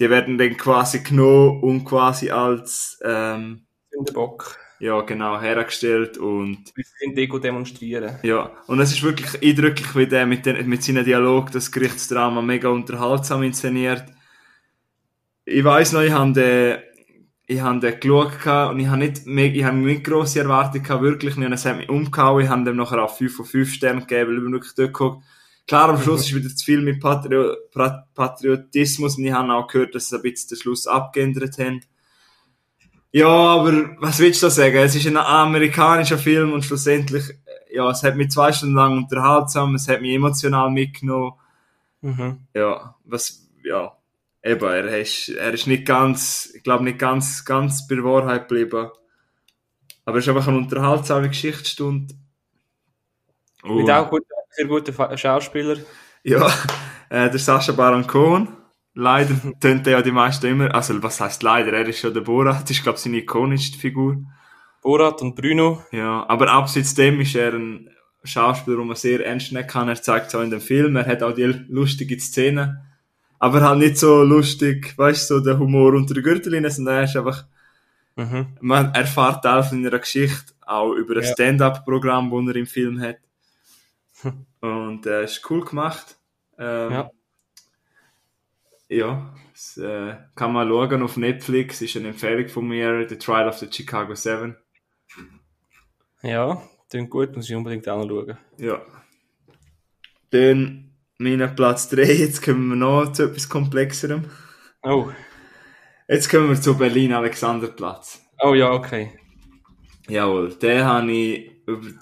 B: Die werden dann quasi genommen und quasi als, ähm,
A: Bock.
B: Ja genau, hergestellt und
A: Wir sind Deko demonstrieren.
B: ja, und es ist wirklich eindrücklich, wie der mit, den, mit seinem Dialog das Gerichtsdrama mega unterhaltsam inszeniert. Ich weiss noch, ich habe den, ich habe den geschaut gehabt und ich habe nicht, ich habe nicht grosse Erwartungen gehabt, wirklich nicht, und es hat mich umgehauen, ich habe dem nachher auch 5 von 5 Sternen gegeben, weil ich wirklich dort geguckt. Klar, am Schluss ist wieder zu viel mit Patrio Pra- Patriotismus und ich habe auch gehört, dass sie ein bisschen den Schluss abgeändert haben. Ja, aber was willst du da sagen? Es ist ein amerikanischer Film und schlussendlich, äh, ja, es hat mich zwei Stunden lang unterhaltsam, es hat mich emotional mitgenommen.
A: Mhm.
B: Ja, was, ja, eben, er ist, er ist nicht ganz, ich glaube nicht ganz, ganz bei der Wahrheit geblieben. Aber es ist einfach eine unterhaltsame Geschichtsstunde.
A: Mit
B: Und-
A: auch gut, sehr guter Fa- Schauspieler.
B: Ja, [laughs] äh, der Sascha Baron Cohen. Leider [laughs] tönt er ja die meisten immer, also was heißt leider, er ist ja der Borat, ist glaube seine ikonischste Figur.
A: Borat und Bruno.
B: Ja, aber abseits dem ist er ein Schauspieler, den man sehr ernst nehmen kann. Er zeigt es auch in dem Film, er hat auch die lustige Szenen. Aber halt nicht so lustig, weißt du, so der Humor unter der Gürtellinie, sondern er ist einfach,
A: Mhm.
B: man erfährt Teil von einer Geschichte, auch über ein
A: Ja.
B: Stand-up-Programm, das er im Film hat. [laughs] Und äh, ist cool gemacht. Ähm,
A: Ja.
B: Ja, das äh, kann man schauen auf Netflix, ist eine Empfehlung von mir, The Trial of the Chicago Seven.
A: Ja, klingt gut, muss ich unbedingt auch noch schauen.
B: Ja. Dann mein Platz 3, jetzt kommen wir noch zu etwas Komplexerem.
A: Oh.
B: Jetzt kommen wir zu Berlin-Alexanderplatz.
A: Oh ja, okay.
B: Jawohl, den habe ich,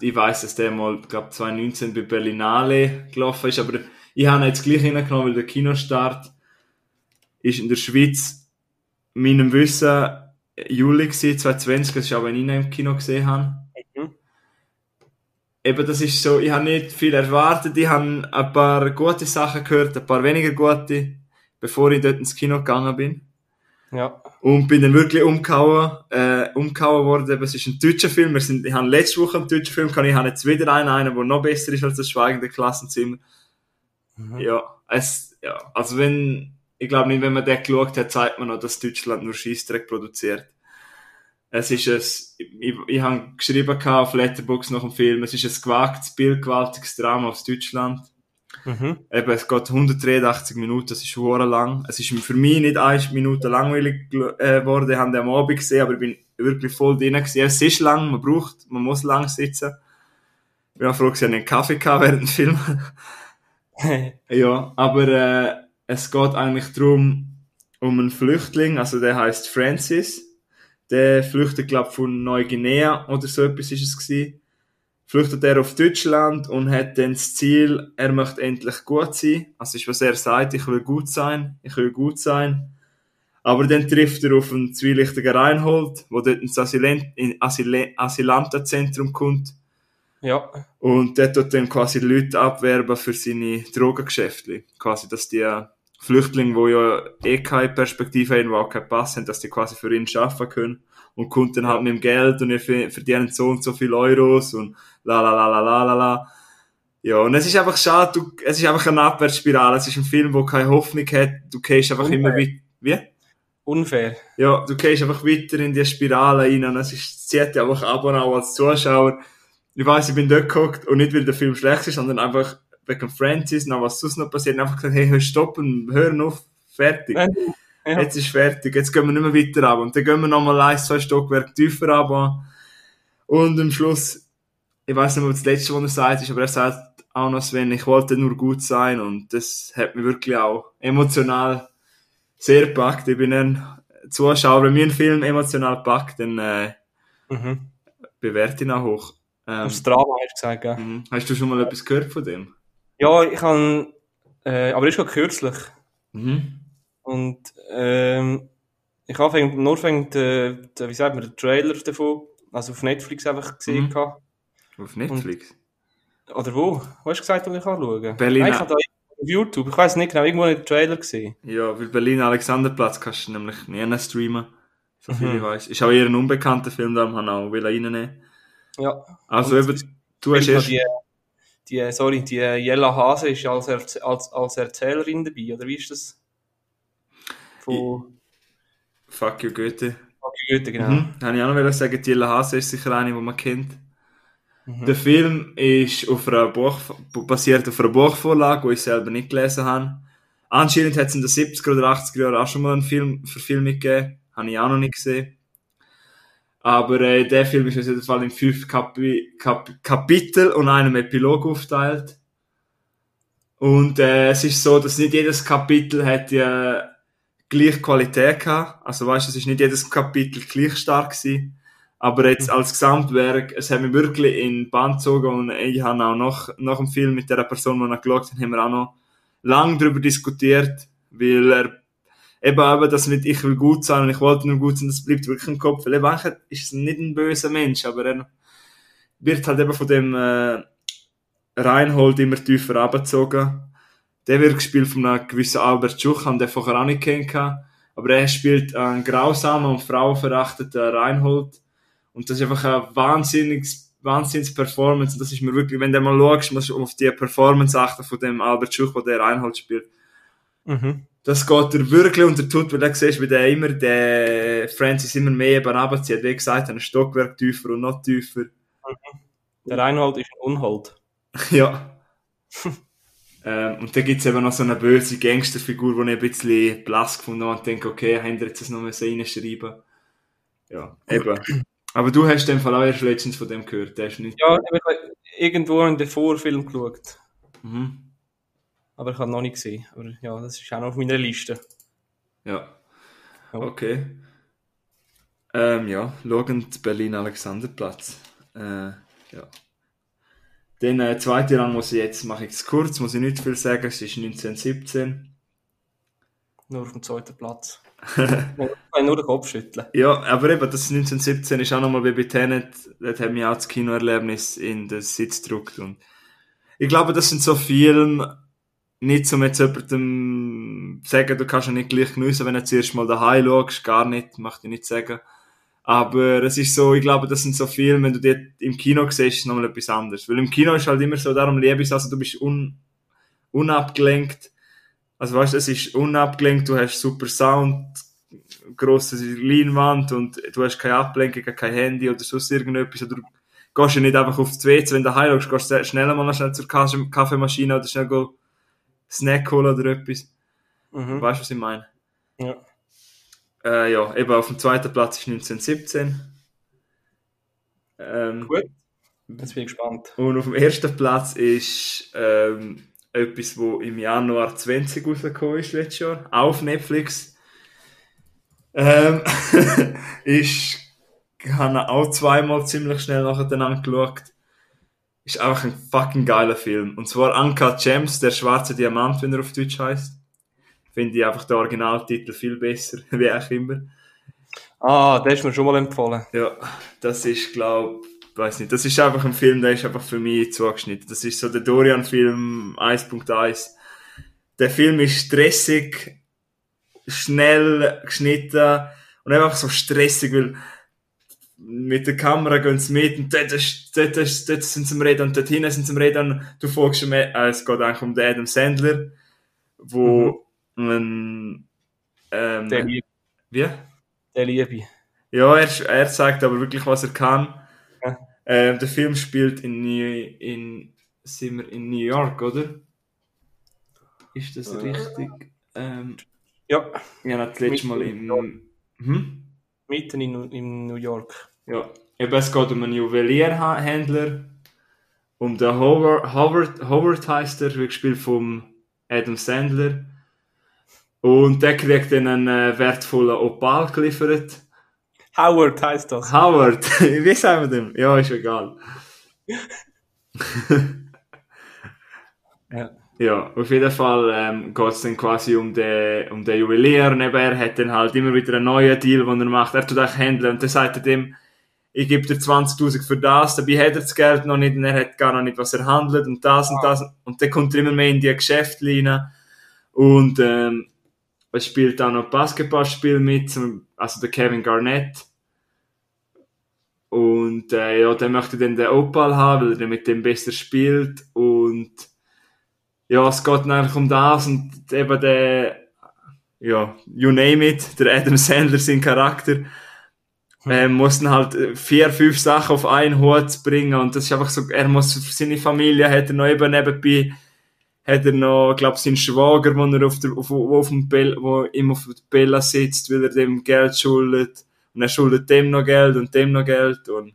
B: ich weiss, dass der mal, glaube 2019 bei Berlinale gelaufen ist, aber ich habe ihn jetzt gleich hineingenommen, weil der Kinostart ist in der Schweiz, meinem Wissen, Juli gewesen, 2020, das ist auch, wenn ich ihn im Kino gesehen habe.
A: Mhm.
B: Eben, das ist so, ich habe nicht viel erwartet, ich habe ein paar gute Sachen gehört, ein paar weniger gute, bevor ich dort ins Kino gegangen bin.
A: Ja.
B: Und bin dann wirklich umgehauen, äh, umgehauen worden. Eben, es ist ein deutscher Film. Wir sind, ich habe letzte Woche einen deutschen Film gehabt. Ich habe jetzt wieder einen, einen, der noch besser ist als das Schweigende Klassenzimmer.
A: Mhm.
B: Ja, es, ja. Also wenn, ich glaube nicht, wenn man den geschaut hat, zeigt man noch, dass Deutschland nur Scheissdreck produziert. Es ist ein, ich, ich habe geschrieben auf Letterboxd nach dem Film, es ist ein gewagtes, bildgewaltiges Drama aus Deutschland.
A: Mhm.
B: Eben, es geht 183 Minuten, das ist hure lang. Es ist für mich nicht eine Minute langweilig äh, geworden, ich habe den am Abend gesehen, aber ich bin wirklich voll drin gewesen. Es ist lang, man braucht, man muss lang sitzen. Ich bin auch froh, dass ich einen Kaffee gehabt während dem Film. [laughs] ja, aber äh, es geht eigentlich darum, um einen Flüchtling, also der heißt Francis. Der flüchtet, glaube von Neuguinea oder so etwas ist es gewesen. Flüchtet er auf Deutschland und hat dann das Ziel, er möchte endlich gut sein. Also ist, was er sagt, ich will gut sein, ich will gut sein. Aber dann trifft er auf einen zwielichtigen Reinhold, wo dort ins Asylant in Asyl Asylantenzentrum kommt.
A: Ja.
B: Und der tut dann quasi Leute abwerben für seine Drogengeschäfte. Quasi, dass die Flüchtlinge, die ja eh keine Perspektive haben, die auch keinen Pass haben, dass die quasi für ihn arbeiten können. Und kommt dann halt mit dem Geld und ihr ver- verdient so und so viel Euros und la la la la la la la. Ja, und es ist einfach schade, du, es ist einfach eine Abwärtsspirale. Es ist ein Film, der keine Hoffnung hat. Du gehst einfach
A: Okay.
B: immer wieder, wie?
A: unfair.
B: Ja, du gehst einfach weiter in die Spirale rein und es ist, zieht dich einfach ab und auch als Zuschauer. Ich weiss, ich bin dort geguckt und nicht, weil der Film schlecht ist, sondern einfach wegen Francis, noch was sonst noch passiert, einfach gesagt, hey, hör stoppen, hör auf, fertig.
A: Ja.
B: Jetzt ist fertig, jetzt gehen wir nicht mehr weiter ab. Und dann gehen wir nochmal ein, zwei Stockwerke tiefer ab. Und am Schluss, ich weiß nicht was das letzte, was er sagt, ist, aber er sagt auch noch, Sven, ich wollte nur gut sein. Und das hat mich wirklich auch emotional sehr gepackt. Ich bin ein Zuschauer, wenn mir ein Film emotional packt, dann äh,
A: Mhm.
B: bewerte ich ihn auch hoch. Ähm,
A: Aufs Drama hast du gesagt, gell?
B: mhm. Hast du schon mal etwas gehört von dem?
A: Ja, ich kann, äh, aber ist schon kürzlich.
B: Mhm.
A: Und, ähm, ich habe nur fängt, äh, der, wie sagt man, den Trailer davon, also auf Netflix einfach gesehen
B: Mhm. Auf Netflix?
A: Oder wo? Wo hast du gesagt, wo ich anschauen?
B: Berlin-
A: Nein, ich habe da auf YouTube, ich weiß nicht genau, irgendwo einen Trailer gesehen.
B: Ja, weil Berlin-Alexanderplatz kannst du nämlich nie streamen. So viel
A: Mhm.
B: ich weiß. Ist auch eher ein unbekannter Film, darum habe ich auch will reinnehmen.
A: Ja.
B: Also
A: Und
B: eben, du hast erst...
A: die, die, sorry, die Jella Hase ist als, Erz- als, als Erzählerin dabei, oder wie ist das? Von
B: Fuck you, Goethe.
A: Fabio Goethe, genau.
B: Mhm. Habe ich auch noch sagen, Tilla Hase ist sicher eine, die man kennt.
A: Mhm.
B: Der Film ist auf einer Buch, basiert auf einer Buchvorlage, die ich selber nicht gelesen habe. Anscheinend hat es in den 70er oder 80er Jahren auch schon mal einen Film, Verfilmung gegeben. Habe ich auch noch nicht gesehen. Aber äh, der Film ist auf jeden Fall in fünf Kapi Kap Kapitel und einem Epilog aufgeteilt. Und äh, es ist so, dass nicht jedes Kapitel hat ja gleich Qualität gehabt. Also weißt, es ist nicht jedes Kapitel gleich stark gewesen. Aber jetzt als Gesamtwerk, es hat mich wirklich in Band gezogen und ich habe auch nach, nach dem Film mit der Person, die noch geschaut hat, haben wir auch noch lang darüber diskutiert, weil er eben, eben das mit ich will gut sein und ich wollte nur gut sein, das bleibt wirklich im Kopf. Weil eben eigentlich ist es nicht ein böser Mensch, aber er wird halt eben von dem äh, Reinhold immer tiefer abgezogen. Der wird gespielt von einem gewissen Albert Schuch, haben den vorher auch nicht kennengelernt. Aber er spielt einen grausamen und frauenverachteten Reinhold. Und das ist einfach eine wahnsinniges, wahnsinns Performance. Und das ist mir wirklich, wenn du mal schaust, musst du auf die Performance achten von dem Albert Schuch, der Reinhold spielt.
A: Mhm.
B: Das geht er wirklich unter Tut, weil du siehst, wie der immer, der Francis immer mehr eben runterzieht. Wie gesagt, ein Stockwerk tiefer und noch tiefer.
A: Der Reinhold ist ein Unhold. [laughs]
B: Ja. [laughs] ähm, und dann gibt's eben noch so eine böse Gangsterfigur, die ich ein bisschen blass gefunden habe und denke, okay, haben wir jetzt das noch mal reinschreiben Ja, eben. [clears throat] Aber du hast dem Fall auch erst letztens von dem gehört, der ist nicht...
A: Ja, ich habe irgendwo in den Vorfilm geschaut.
B: Mhm.
A: Aber ich habe noch nicht gesehen. Aber ja, das ist auch noch auf meiner Liste.
B: Ja. Okay. Ähm, ja, schauen Berlin-Alexanderplatz. Äh, ja. Den äh, zweiten Rang muss ich jetzt, mache ich es kurz, muss ich nicht viel sagen, es ist 1917.
A: Nur auf dem zweiten Platz. [laughs] ich kann nur den Kopf schütteln.
B: Ja, aber eben, das 1917 ist auch nochmal wie bei Tenet, dort hat mich auch das Kinoerlebnis in den Sitz gedrückt und ich glaube, das sind so Filme, nicht zum jetzt jemandem sagen, du kannst ja nicht gleich geniessen, wenn du zuerst mal daheim schaust, gar nicht, möchte ich nicht sagen. Aber es ist so, ich glaube, das sind so Filme, wenn du die im Kino siehst, ist nochmal etwas anderes. Weil im Kino ist halt immer so, darum liebe ich also du bist un, unabgelenkt. Also weißt du, es ist unabgelenkt, du hast super Sound, grosse Leinwand und du hast keine Ablenkung, kein Handy oder sonst irgendetwas. Oder du gehst ja nicht einfach auf das WC, wenn du heim schaust, gehst du schnell mal schnell zur Kaffeemaschine oder schnell go Snack holen oder etwas.
A: Mhm.
B: Weißt du, was ich meine?
A: Ja.
B: Äh, ja, eben auf dem zweiten Platz ist 1917. Ähm,
A: Gut. Jetzt bin ich gespannt.
B: und auf dem ersten Platz ist ähm, etwas, wo im Januar 20 rausgekommen ist letztes Jahr, auch auf Netflix. Ähm, [laughs] ich habe auch zweimal ziemlich schnell nacheinander geschaut. Ist einfach ein fucking geiler Film. Und zwar Uncut Gems, der schwarze Diamant, wenn er auf Deutsch heißt. Finde ich einfach den Originaltitel viel besser, [laughs] wie auch immer.
A: Ah, der ist mir schon mal empfohlen.
B: Ja, das ist, glaub, weiß nicht, das ist einfach ein Film, der ist einfach für mich zugeschnitten. Das ist so der Dorian-Film 1.1. Der Film ist stressig, schnell geschnitten und einfach so stressig, weil mit der Kamera gehen sie mit und dort, ist, dort, ist, dort sind sie am Reden und dort hinten sind sie am Reden und du folgst ihm, äh, es geht eigentlich um den Adam Sandler, wo ein, ähm,
A: Der hier.
B: Wie?
A: Der Liebe.
B: Ja, er, er zeigt aber wirklich, was er kann.
A: Ja.
B: Ähm, der Film spielt in, New, in, sind wir in New York, oder? Ist das
A: Äh.
B: richtig? Ähm,
A: Ja,
B: ja, das letzte Mal in... Hm?
A: mitten in, in New York.
B: Ja, eben, es geht um einen Juwelierhändler, um den Howard, Howard, Howard heißt er, wird gespielt vom Adam Sandler. Und der kriegt dann einen äh, wertvollen Opal geliefert.
A: Howard heißt das.
B: Howard, [laughs] wie sagen wir dem? Ja, ist egal.
A: Ja.
B: Ja, auf jeden Fall ähm, geht es dann quasi um den, um den Juwelier und er hat dann halt immer wieder einen neuen Deal, den er macht. Er tut auch handeln und dann sagt er dem, ich gebe dir 20.000 für das, dabei hat er das Geld noch nicht und er hat gar noch nicht, was er handelt und das und das. Und dann kommt er immer mehr in die Geschäfte rein und ähm, es spielt auch noch Basketballspiel mit, also der Kevin Garnett. Und äh, ja, der möchte dann den Opal haben, weil er mit dem besser spielt und ja, es geht dann einfach um das und eben der, ja, you name it, der Adam Sandler, sein Charakter, ähm, muss dann halt äh, vier, fünf Sachen auf einen Hut bringen und das ist einfach so, er muss für seine Familie, hat er noch eben nebenbei, hat er noch, glaub seinen Schwager, wo er auf der, auf, wo auf dem Bell, wo ihm auf der Bella sitzt, weil er dem Geld schuldet und er schuldet dem noch Geld und dem noch Geld und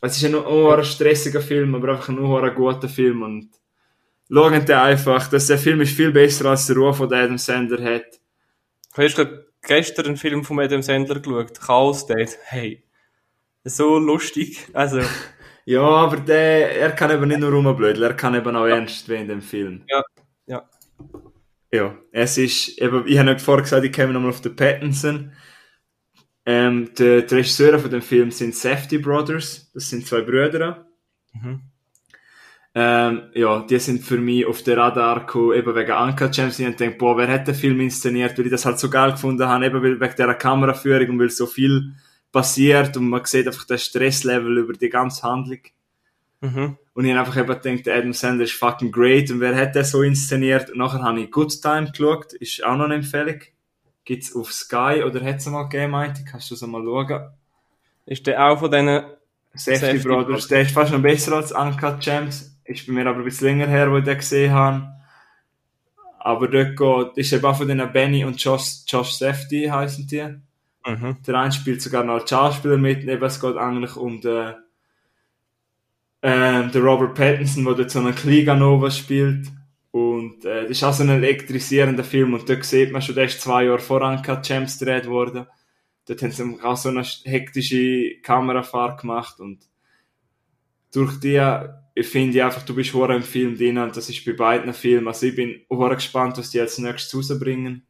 B: es ist ein nur ein stressiger Film, aber einfach ein nur ein guter Film und schauen einfach, dass der Film ist viel besser als der Ruf, den Adam Sandler hat.
A: Hast du gestern einen Film von Adam Sandler geschaut? Chaos Date. Hey. So lustig. Also, [laughs]
B: Ja, aber der, er kann eben nicht nur rumblödeln, er kann eben auch ernst werden in dem Film.
A: ja, ja.
B: Ja, es ist, eben, ich habe nicht vorher gesagt, ich komme nochmal auf den Pattinson. Ähm, die, die Regisseure von dem Film sind Safety Brothers, das sind zwei Brüder.
A: Mhm.
B: Ähm, ja, die sind für mich auf den Radar gekommen, eben wegen Uncut Gems. Ich denke, boah, wer hat den Film inszeniert, weil ich das halt so geil gefunden habe, eben wegen dieser Kameraführung und weil so viel passiert und man sieht einfach den Stresslevel über die ganze Handlung.
A: Mhm.
B: Und ich habe einfach eben gedacht, Adam Sandler ist fucking great. Und wer hat den so inszeniert? Und nachher habe ich Good Time geschaut. Ist auch noch eine Empfehlung. Gibt's auf Sky oder hat es mal gegeben, meinte ich? Kannst du so mal schauen?
A: Ist der auch von denen,
B: Safety,
A: Safety
B: Brothers.
A: Brothers.
B: Der ist fast noch besser als Uncut Gems. Ist bei mir aber ein bisschen länger her, wo ich den gesehen habe. Aber dort geht, ist eben auch von denen Benny und Josh, Josh Safety heißen die.
A: mhm.
B: Der eine spielt sogar noch als Schauspieler mit. Eben, es geht eigentlich um den, ähm, den Robert Pattinson, der dort so einen Kliganova spielt. Und äh, das ist auch so ein elektrisierender Film. Und dort sieht man schon, der ist zwei Jahre vor Uncut Gems gedreht worden. Dort haben sie auch so eine hektische Kamerafahrt gemacht. Und durch die ich finde einfach, du bist hure im Film drin und das ist bei beiden Filmen. Also ich bin hure gespannt, was die als nächstes rausbringen.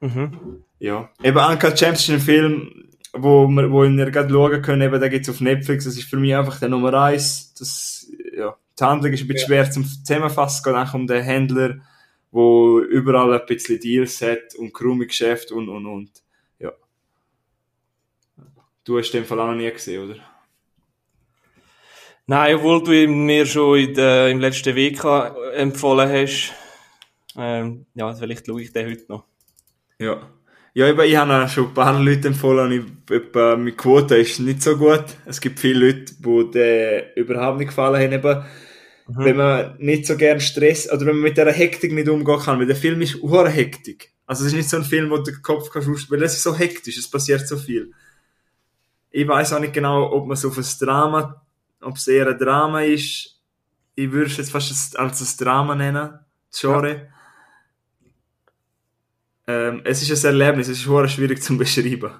A: Mhm.
B: Ja. Eben Uncut Gems ist ein Film, wo wir, wo ihr gerade schauen könnt, eben, der gibt's auf Netflix, das ist für mich einfach der Nummer eins. Das, ja. Die Handlung ist ein bisschen schwer zum Zusammenfassen, es geht eigentlich um den Händler, wo überall ein bisschen Deals hat und krumme Geschäfte und, und, und. Ja. Du hast den Fall auch noch nie gesehen, oder?
A: Nein, obwohl du mir schon in der, im letzten Weg empfohlen hast. Ähm, ja, vielleicht schaue ich den heute noch.
B: Ja. Ja, eben, ich habe schon ein paar Leute empfohlen, und ich, eben, meine Quote ist nicht so gut. Es gibt viele Leute, die den überhaupt nicht gefallen haben. Eben, Wenn man nicht so gern Stress, oder wenn man mit dieser Hektik nicht umgehen kann, weil der Film ist hure Hektik. Also es ist nicht so ein Film, wo du den Kopf kannst weil es ist so hektisch, es passiert so viel. Ich weiß auch nicht genau, ob man es auf ein Drama, ob es eher ein Drama ist. Ich würde es jetzt fast als ein Drama nennen, das Genre. Ähm, es ist ein Erlebnis, es ist schwierig zu beschreiben.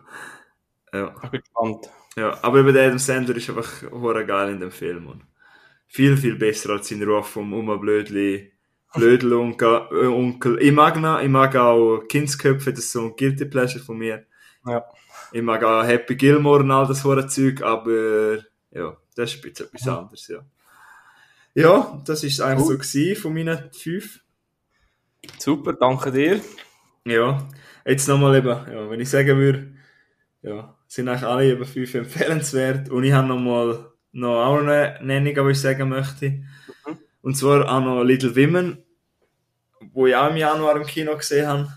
B: Ja.
A: Ich bin gespannt.
B: Ja, aber über den Adam Sandler ist einfach geil in dem Film. Und viel, viel besser als sein Ruf vom Oma Blödli. Äh, Onkel. Ich mag ihn, ich mag auch Kindsköpfe, das ist so ein Guilty Pleasure von mir.
A: Ja.
B: Ich mag auch Happy Gilmore und all das hure Zeug, aber ja, das ist ein bisschen etwas anderes, ja. Ja, das ist eigentlich so gewesen von meinen fünf.
A: Super, danke dir.
B: Ja, jetzt nochmal eben, ja, wenn ich sagen würde, ja, sind eigentlich alle eben fünf empfehlenswert. Und ich habe nochmal noch auch eine Nennung, die ich sagen möchte. Und zwar auch noch Little Women, wo ich auch im Januar im Kino gesehen habe.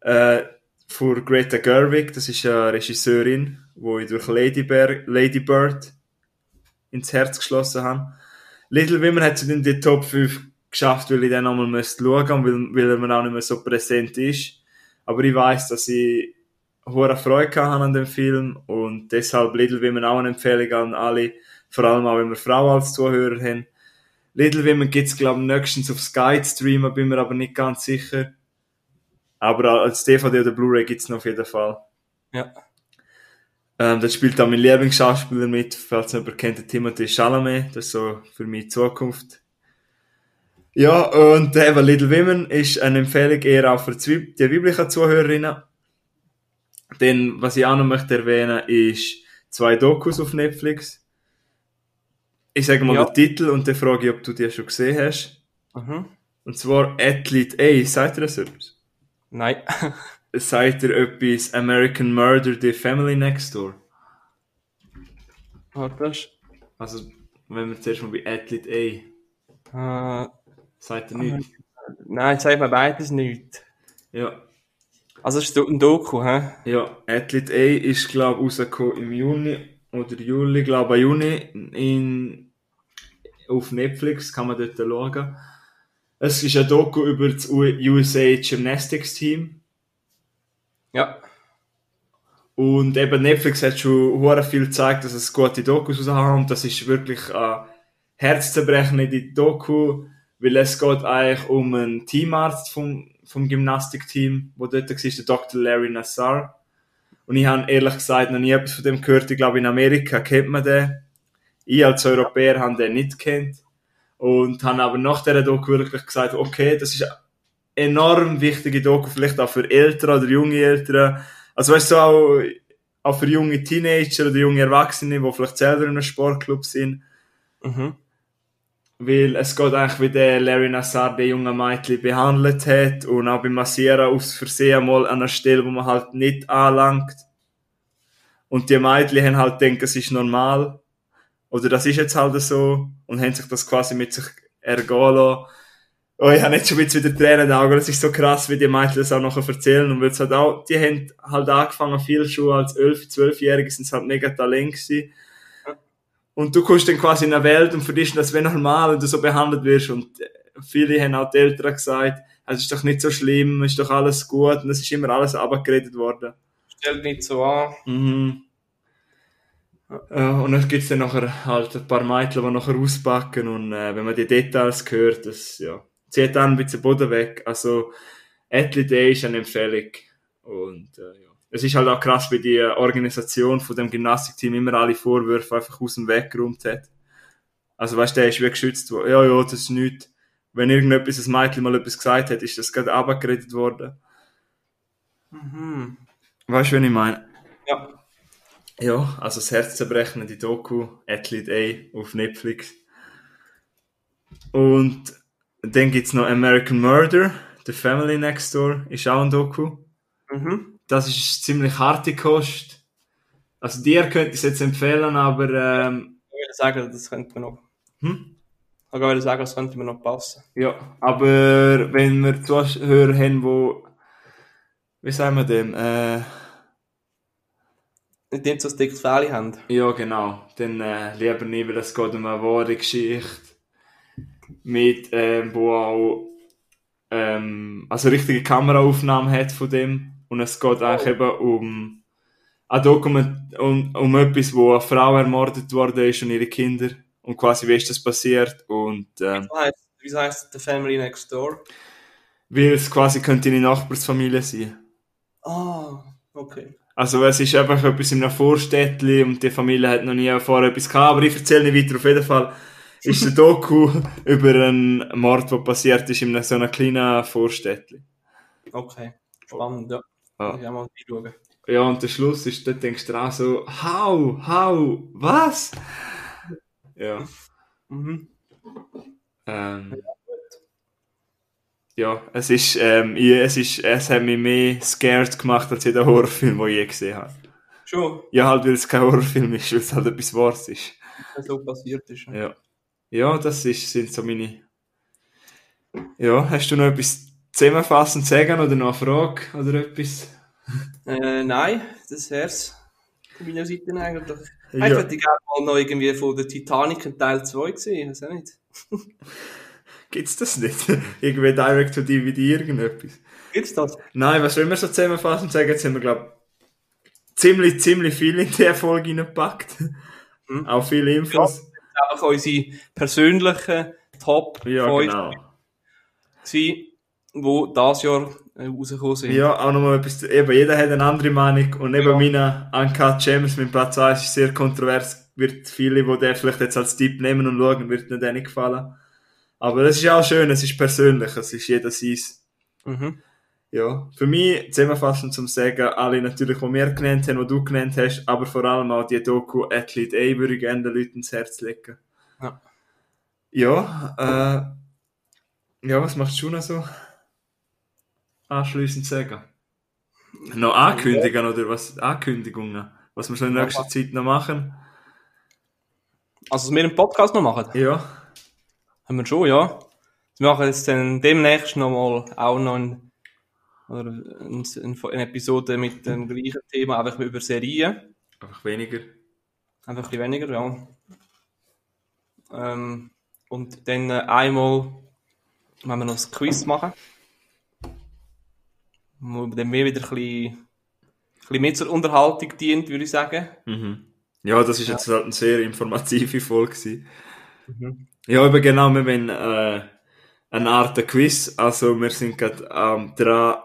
B: Äh, von Greta Gerwig, das ist eine Regisseurin, die ich durch Lady, Bear, Lady Bird ins Herz geschlossen habe. Little Women hat sie in die Top 5 geschafft, weil ich dann nochmal schauen weil, weil er mir auch nicht mehr so präsent ist. Aber ich weiß, dass ich hohe Freude hatte an dem Film und deshalb Little Women auch eine Empfehlung an alle, vor allem auch wenn wir Frauen als Zuhörer haben. Little Women gibt's glaube ich nächstens auf Sky streamen, bin mir aber nicht ganz sicher. Aber als DVD oder Blu-ray gibt's noch auf jeden Fall.
A: Ja.
B: Ähm, da spielt auch mein Lieblingsschauspieler mit, falls jemand kennt, der Timothy Chalamet, das ist so für mich Zukunft. Ja, und eben Little Women ist eine Empfehlung eher auch für die biblischen Zuhörerinnen. Denn, was ich auch noch möchte erwähnen, ist zwei Dokus auf Netflix. Ich sage mal
A: Ja.
B: den Titel und dann frage ich, ob du die schon gesehen hast.
A: Mhm.
B: Und zwar Athlete A, sagt ihr das etwas?
A: Nein. [laughs]
B: Sagt ihr etwas American Murder, The Family Next Door?
A: Warte, das
B: Also, wenn wir zuerst mal bei Athlete A,
A: äh,
B: sagt ihr nicht?
A: Nein, sagt mir beides nicht.
B: Ja.
A: Also, es ist ein Doku, hä?
B: Ja, Athlete A ist, glaube ich, rausgekommen im Juni oder Juli, glaube ich, Juni in, auf Netflix, kann man dort schauen. Es ist ein Doku über das USA Gymnastics Team.
A: Ja.
B: Und eben Netflix hat schon hure viel gezeigt, dass es gute Dokus raus haben. Und das ist wirklich eine herzzerbrechende Doku, weil es geht eigentlich um einen Teamarzt vom, vom Gymnastikteam, wo dort war, der Dr. Larry Nassar. Und ich habe ehrlich gesagt noch nie etwas von dem gehört. Ich glaube, in Amerika kennt man den. Ich als Europäer habe den nicht kennt. Und habe aber nach dieser Doku wirklich gesagt, okay, das ist enorm wichtige Doku, vielleicht auch für Eltern oder junge Eltern. Also weißt du, auch, auch für junge Teenager oder junge Erwachsene, die vielleicht selber in einem Sportclub sind.
A: Mhm.
B: Weil es geht eigentlich, wie der Larry Nassar den jungen Mädchen behandelt hat und auch beim Massieren aus Versehen mal an einer Stelle, wo man halt nicht anlangt. Und die Mädchen haben halt gedacht, es ist normal. Oder das ist jetzt halt so. Und haben sich das quasi mit sich ergehen lassen. Oh, ich habe jetzt schon wieder Tränen in den Augen. Das ist so krass, wie die Mädchen das auch noch erzählen. Und halt auch, die haben halt angefangen, viel schon als 11-, 12-Jährige sind sie halt mega Talent gewesen. Und du kommst dann quasi in eine Welt und für dich ist das wie normal, wenn du so behandelt wirst. Und viele haben auch die Eltern gesagt, es ist doch nicht so schlimm, es ist doch alles gut. Und es ist immer alles abgeredet worden.
A: Stell dich nicht so an.
B: Mhm. Und dann gibt's dann nachher halt ein paar Mädchen, die nachher auspacken und äh, wenn man die Details hört, das, ja, zieht dann ein bisschen Boden weg. Also, Athlete Day ist eine Empfehlung. Und, äh, ja. Es ist halt auch krass, wie die Organisation von dem Gymnastikteam immer alle Vorwürfe einfach aus dem Weg geräumt hat. Also, weißt du, der ist wie geschützt worden. Ja, ja, das ist nichts. Wenn irgendetwas, ein Mädchen mal etwas gesagt hat, ist das gerade abgeredet worden.
A: Mhm.
B: Weißt du, was ich meine?
A: Ja.
B: Ja, also das herzzerbrechende Doku, Athlete A auf Netflix. Und dann gibt's noch American Murder, The Family Next Door, ist auch ein Doku.
A: Mhm.
B: Das ist ziemlich harte Kost. Also dir könnte ich es jetzt empfehlen, aber ähm,
A: Ich würde sagen, das könnte mir noch.
B: hm?
A: Ich würde sagen, das könnte mir noch passen.
B: ja, aber wenn wir Zuhörer haben, wo wie sagen wir dem, äh,
A: Nicht so ein dickes Fell haben.
B: Ja, genau. Dann äh, lieber nicht, weil es geht um eine wahre Geschichte. Mit, ähm, wo auch ähm, also richtige Kameraaufnahmen hat von dem. Und es geht eigentlich eben um ein Dokument, um, um etwas, wo eine Frau ermordet worden ist und ihre Kinder. Und quasi, wie ist das passiert? Und ähm,
A: Wieso heisst The Family Next Door?
B: weil es quasi könnte eine Nachbarsfamilie sein.
A: Ah, okay.
B: Also es ist einfach etwas in einem Vorstädtli und die Familie hat noch nie vorher etwas gehabt, aber ich erzähle nicht weiter. Auf jeden Fall ist ein Doku über einen Mord, der passiert ist in so einem kleinen Vorstädtli.
A: Okay. Spannend, ja. Ich auch mal reinschauen.
B: Ja, und der Schluss ist, dort denkst du auch so, how, how, was? Ja,
A: Mhm.
B: ähm, ja, es ist, ähm, ich, es ist, es hat mich mehr scared gemacht als jeder Horrorfilm, den ich je gesehen habe.
A: Schon,
B: Ja, halt, weil es kein Horrorfilm ist, weil es halt etwas Wahres ist.
A: was so passiert ist.
B: Ja. Ja, das ist, sind so meine. Ja, hast du noch etwas zusammenfassend zu sagen oder noch eine Frage oder etwas?
A: Äh, nein, das wär's von meiner Seite eigentlich.
B: Ja.
A: Ich hätte gerne mal noch irgendwie von der Titanic in Teil 2 gesehen, weiß auch nicht. [laughs]
B: Gibt's das nicht? [laughs] Irgendwie Direct to DVD, irgendetwas?
A: Gibt's das?
B: Nein, was wollen wir so zusammenfassen und sagen? Jetzt haben wir, glaube ziemlich, ziemlich viel in die Folge reingepackt.
A: Mhm.
B: Auch viele Infos.
A: Einfach unsere persönlichen Top
B: Ja,
A: 5
B: genau.
A: die dieses Jahr äh, rausgekommen sind.
B: Ja, auch nochmal etwas, eben, jeder hat eine andere Meinung und eben
A: Ja.
B: meine Uncut James mit Platz 1 ist sehr kontrovers, wird viele, die den vielleicht jetzt als Tipp nehmen und schauen, wird nicht denen gefallen. Aber es ist auch schön, es ist persönlich, es ist jeder seins.
A: Mhm.
B: Ja, für mich zusammenfassend zum Sagen, alle natürlich, die wir genannt haben, die du genannt hast, aber vor allem auch die Doku Athlete A würde ich gerne den Leuten ins Herz legen.
A: Ja.
B: Ja, äh, ja, was machst du noch so? Anschliessend sagen. Noch ankündigen oder was? Ankündigungen? Was wir so in nächster Zeit noch machen?
A: Also, dass wir einen Podcast noch machen?
B: Ja.
A: Haben wir schon, ja. Wir machen jetzt dann demnächst nochmal auch noch ein, oder ein, ein, eine Episode mit dem gleichen Thema, einfach über Serien.
B: Einfach weniger.
A: Einfach ein bisschen weniger, ja. Ähm, und dann äh, einmal, wenn wir noch ein Quiz machen. Wo dann mehr wieder ein bisschen, ein bisschen mehr zur Unterhaltung dient, würde ich sagen.
B: Mhm. Ja, das ist jetzt halt eine sehr informative Folge.
A: Mhm.
B: Ja, eben genau, wir wollen äh, eine Art Quiz. Also wir sind gerade ähm, dran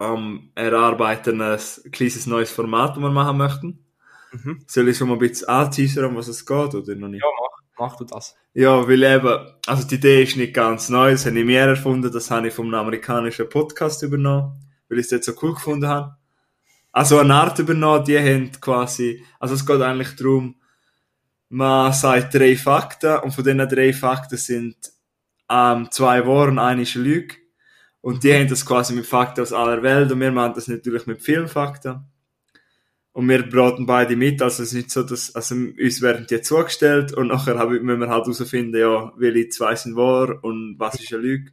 B: am erarbeiten ein kleines neues Format, das wir machen möchten.
A: Mhm.
B: Soll ich schon mal ein bisschen anteasern, um was es geht, oder noch nicht?
A: Ja, mach, mach du das.
B: Ja, weil eben, also die Idee ist nicht ganz neu, das habe ich mir erfunden, das habe ich vom amerikanischen Podcast übernommen, weil ich es dort so cool gefunden habe. Also eine Art übernommen, die haben quasi, also es geht eigentlich darum, man sagt drei Fakten und von diesen drei Fakten sind ähm, zwei Wahr und eine ist Lüge. Und die haben das quasi mit Fakten aus aller Welt und wir machen das natürlich mit Filmfakten. Und wir braten beide mit, also es ist nicht so, dass, also uns werden die zugestellt und nachher haben- müssen wir halt herausfinden, ja, welche zwei sind wahr und was ist eine Lüge.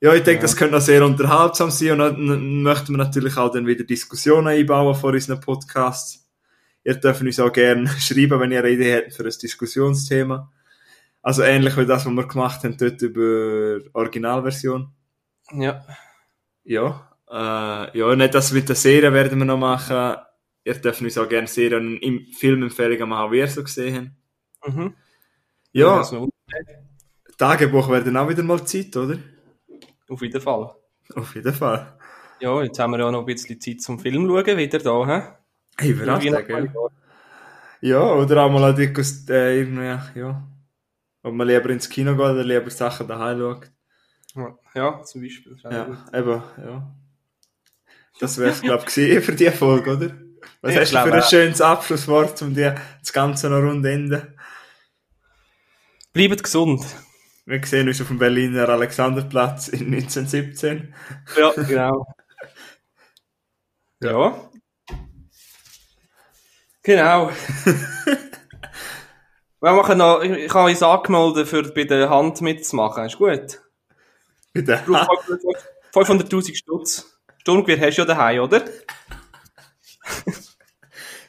B: Ja, ich denke,
A: Ja.
B: das könnte noch sehr unterhaltsam sein und dann möchten wir natürlich auch dann wieder Diskussionen einbauen vor unseren Podcasts. Ihr dürft uns auch gerne [laughs] schreiben, wenn ihr eine Idee habt für ein Diskussionsthema. Also ähnlich wie das, was wir gemacht haben dort über Originalversion.
A: Ja.
B: Ja, äh, ja, nicht das mit der Serie werden wir noch machen. Ihr dürft uns auch gerne Serien im Filmempfehlungen machen, wie ihr so gesehen habt.
A: Mhm.
B: Ja,
A: Also,
B: Tagebuch wäre dann auch wieder mal Zeit, oder?
A: auf jeden Fall.
B: Auf jeden Fall.
A: Ja, jetzt haben wir ja noch ein bisschen Zeit zum Film schauen, wieder da, hä?
B: Hey,
A: noch-
B: gell? Ja, oder auch mal ein dickes, äh, irgendwie, ja. Ob man lieber ins Kino geht oder lieber Sachen daheim schaut.
A: Ja, Ja, zum Beispiel.
B: Ja, eben, ja. Das wäre es, glaube ich, für die Folge, oder? Was
A: Ich
B: hast du für ein schönes Abschlusswort, um die, das Ganze noch rund enden?
A: Bleibt gesund.
B: Wir sehen uns auf dem Berliner Alexanderplatz in 1917.
A: Ja, genau. ja. Genau. [laughs] Wir machen noch, ich, ich habe uns angemeldet, für bei der Hand mitzumachen. Ist gut.
B: Bitte.
A: Du, 500.000 Stutz. Sturmgewehr hast du ja daheim, oder? [laughs]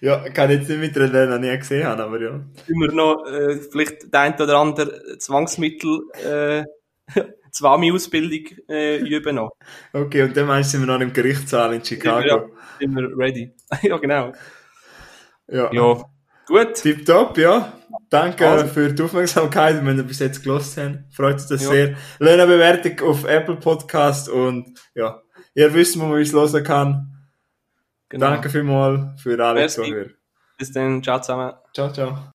B: Ja, kann ich jetzt nicht ich noch nie gesehen habe, aber ja.
A: Wir noch äh, vielleicht der ein oder andere Zwangsmittel, äh, [laughs] Zwami-Ausbildung äh, üben noch. [laughs]
B: Okay, und dann meinst du, sind wir noch im Gerichtssaal in
A: Ja,
B: Chicago.
A: sind wir ready. ja, genau.
B: Ja.
A: Ja, gut.
B: Tipptopp, ja. Danke
A: Also.
B: für die Aufmerksamkeit, wenn ihr bis jetzt gelost habt. Freut uns das
A: Ja.
B: sehr. Lasst eine Bewertung auf Apple Podcast und ja, ihr wisst, wo man uns hören kann.
A: Genau.
B: Danke vielmals für alle
A: Merci.
B: Zuhörer.
A: Bis dann. Ciao zusammen.
B: Ciao, ciao.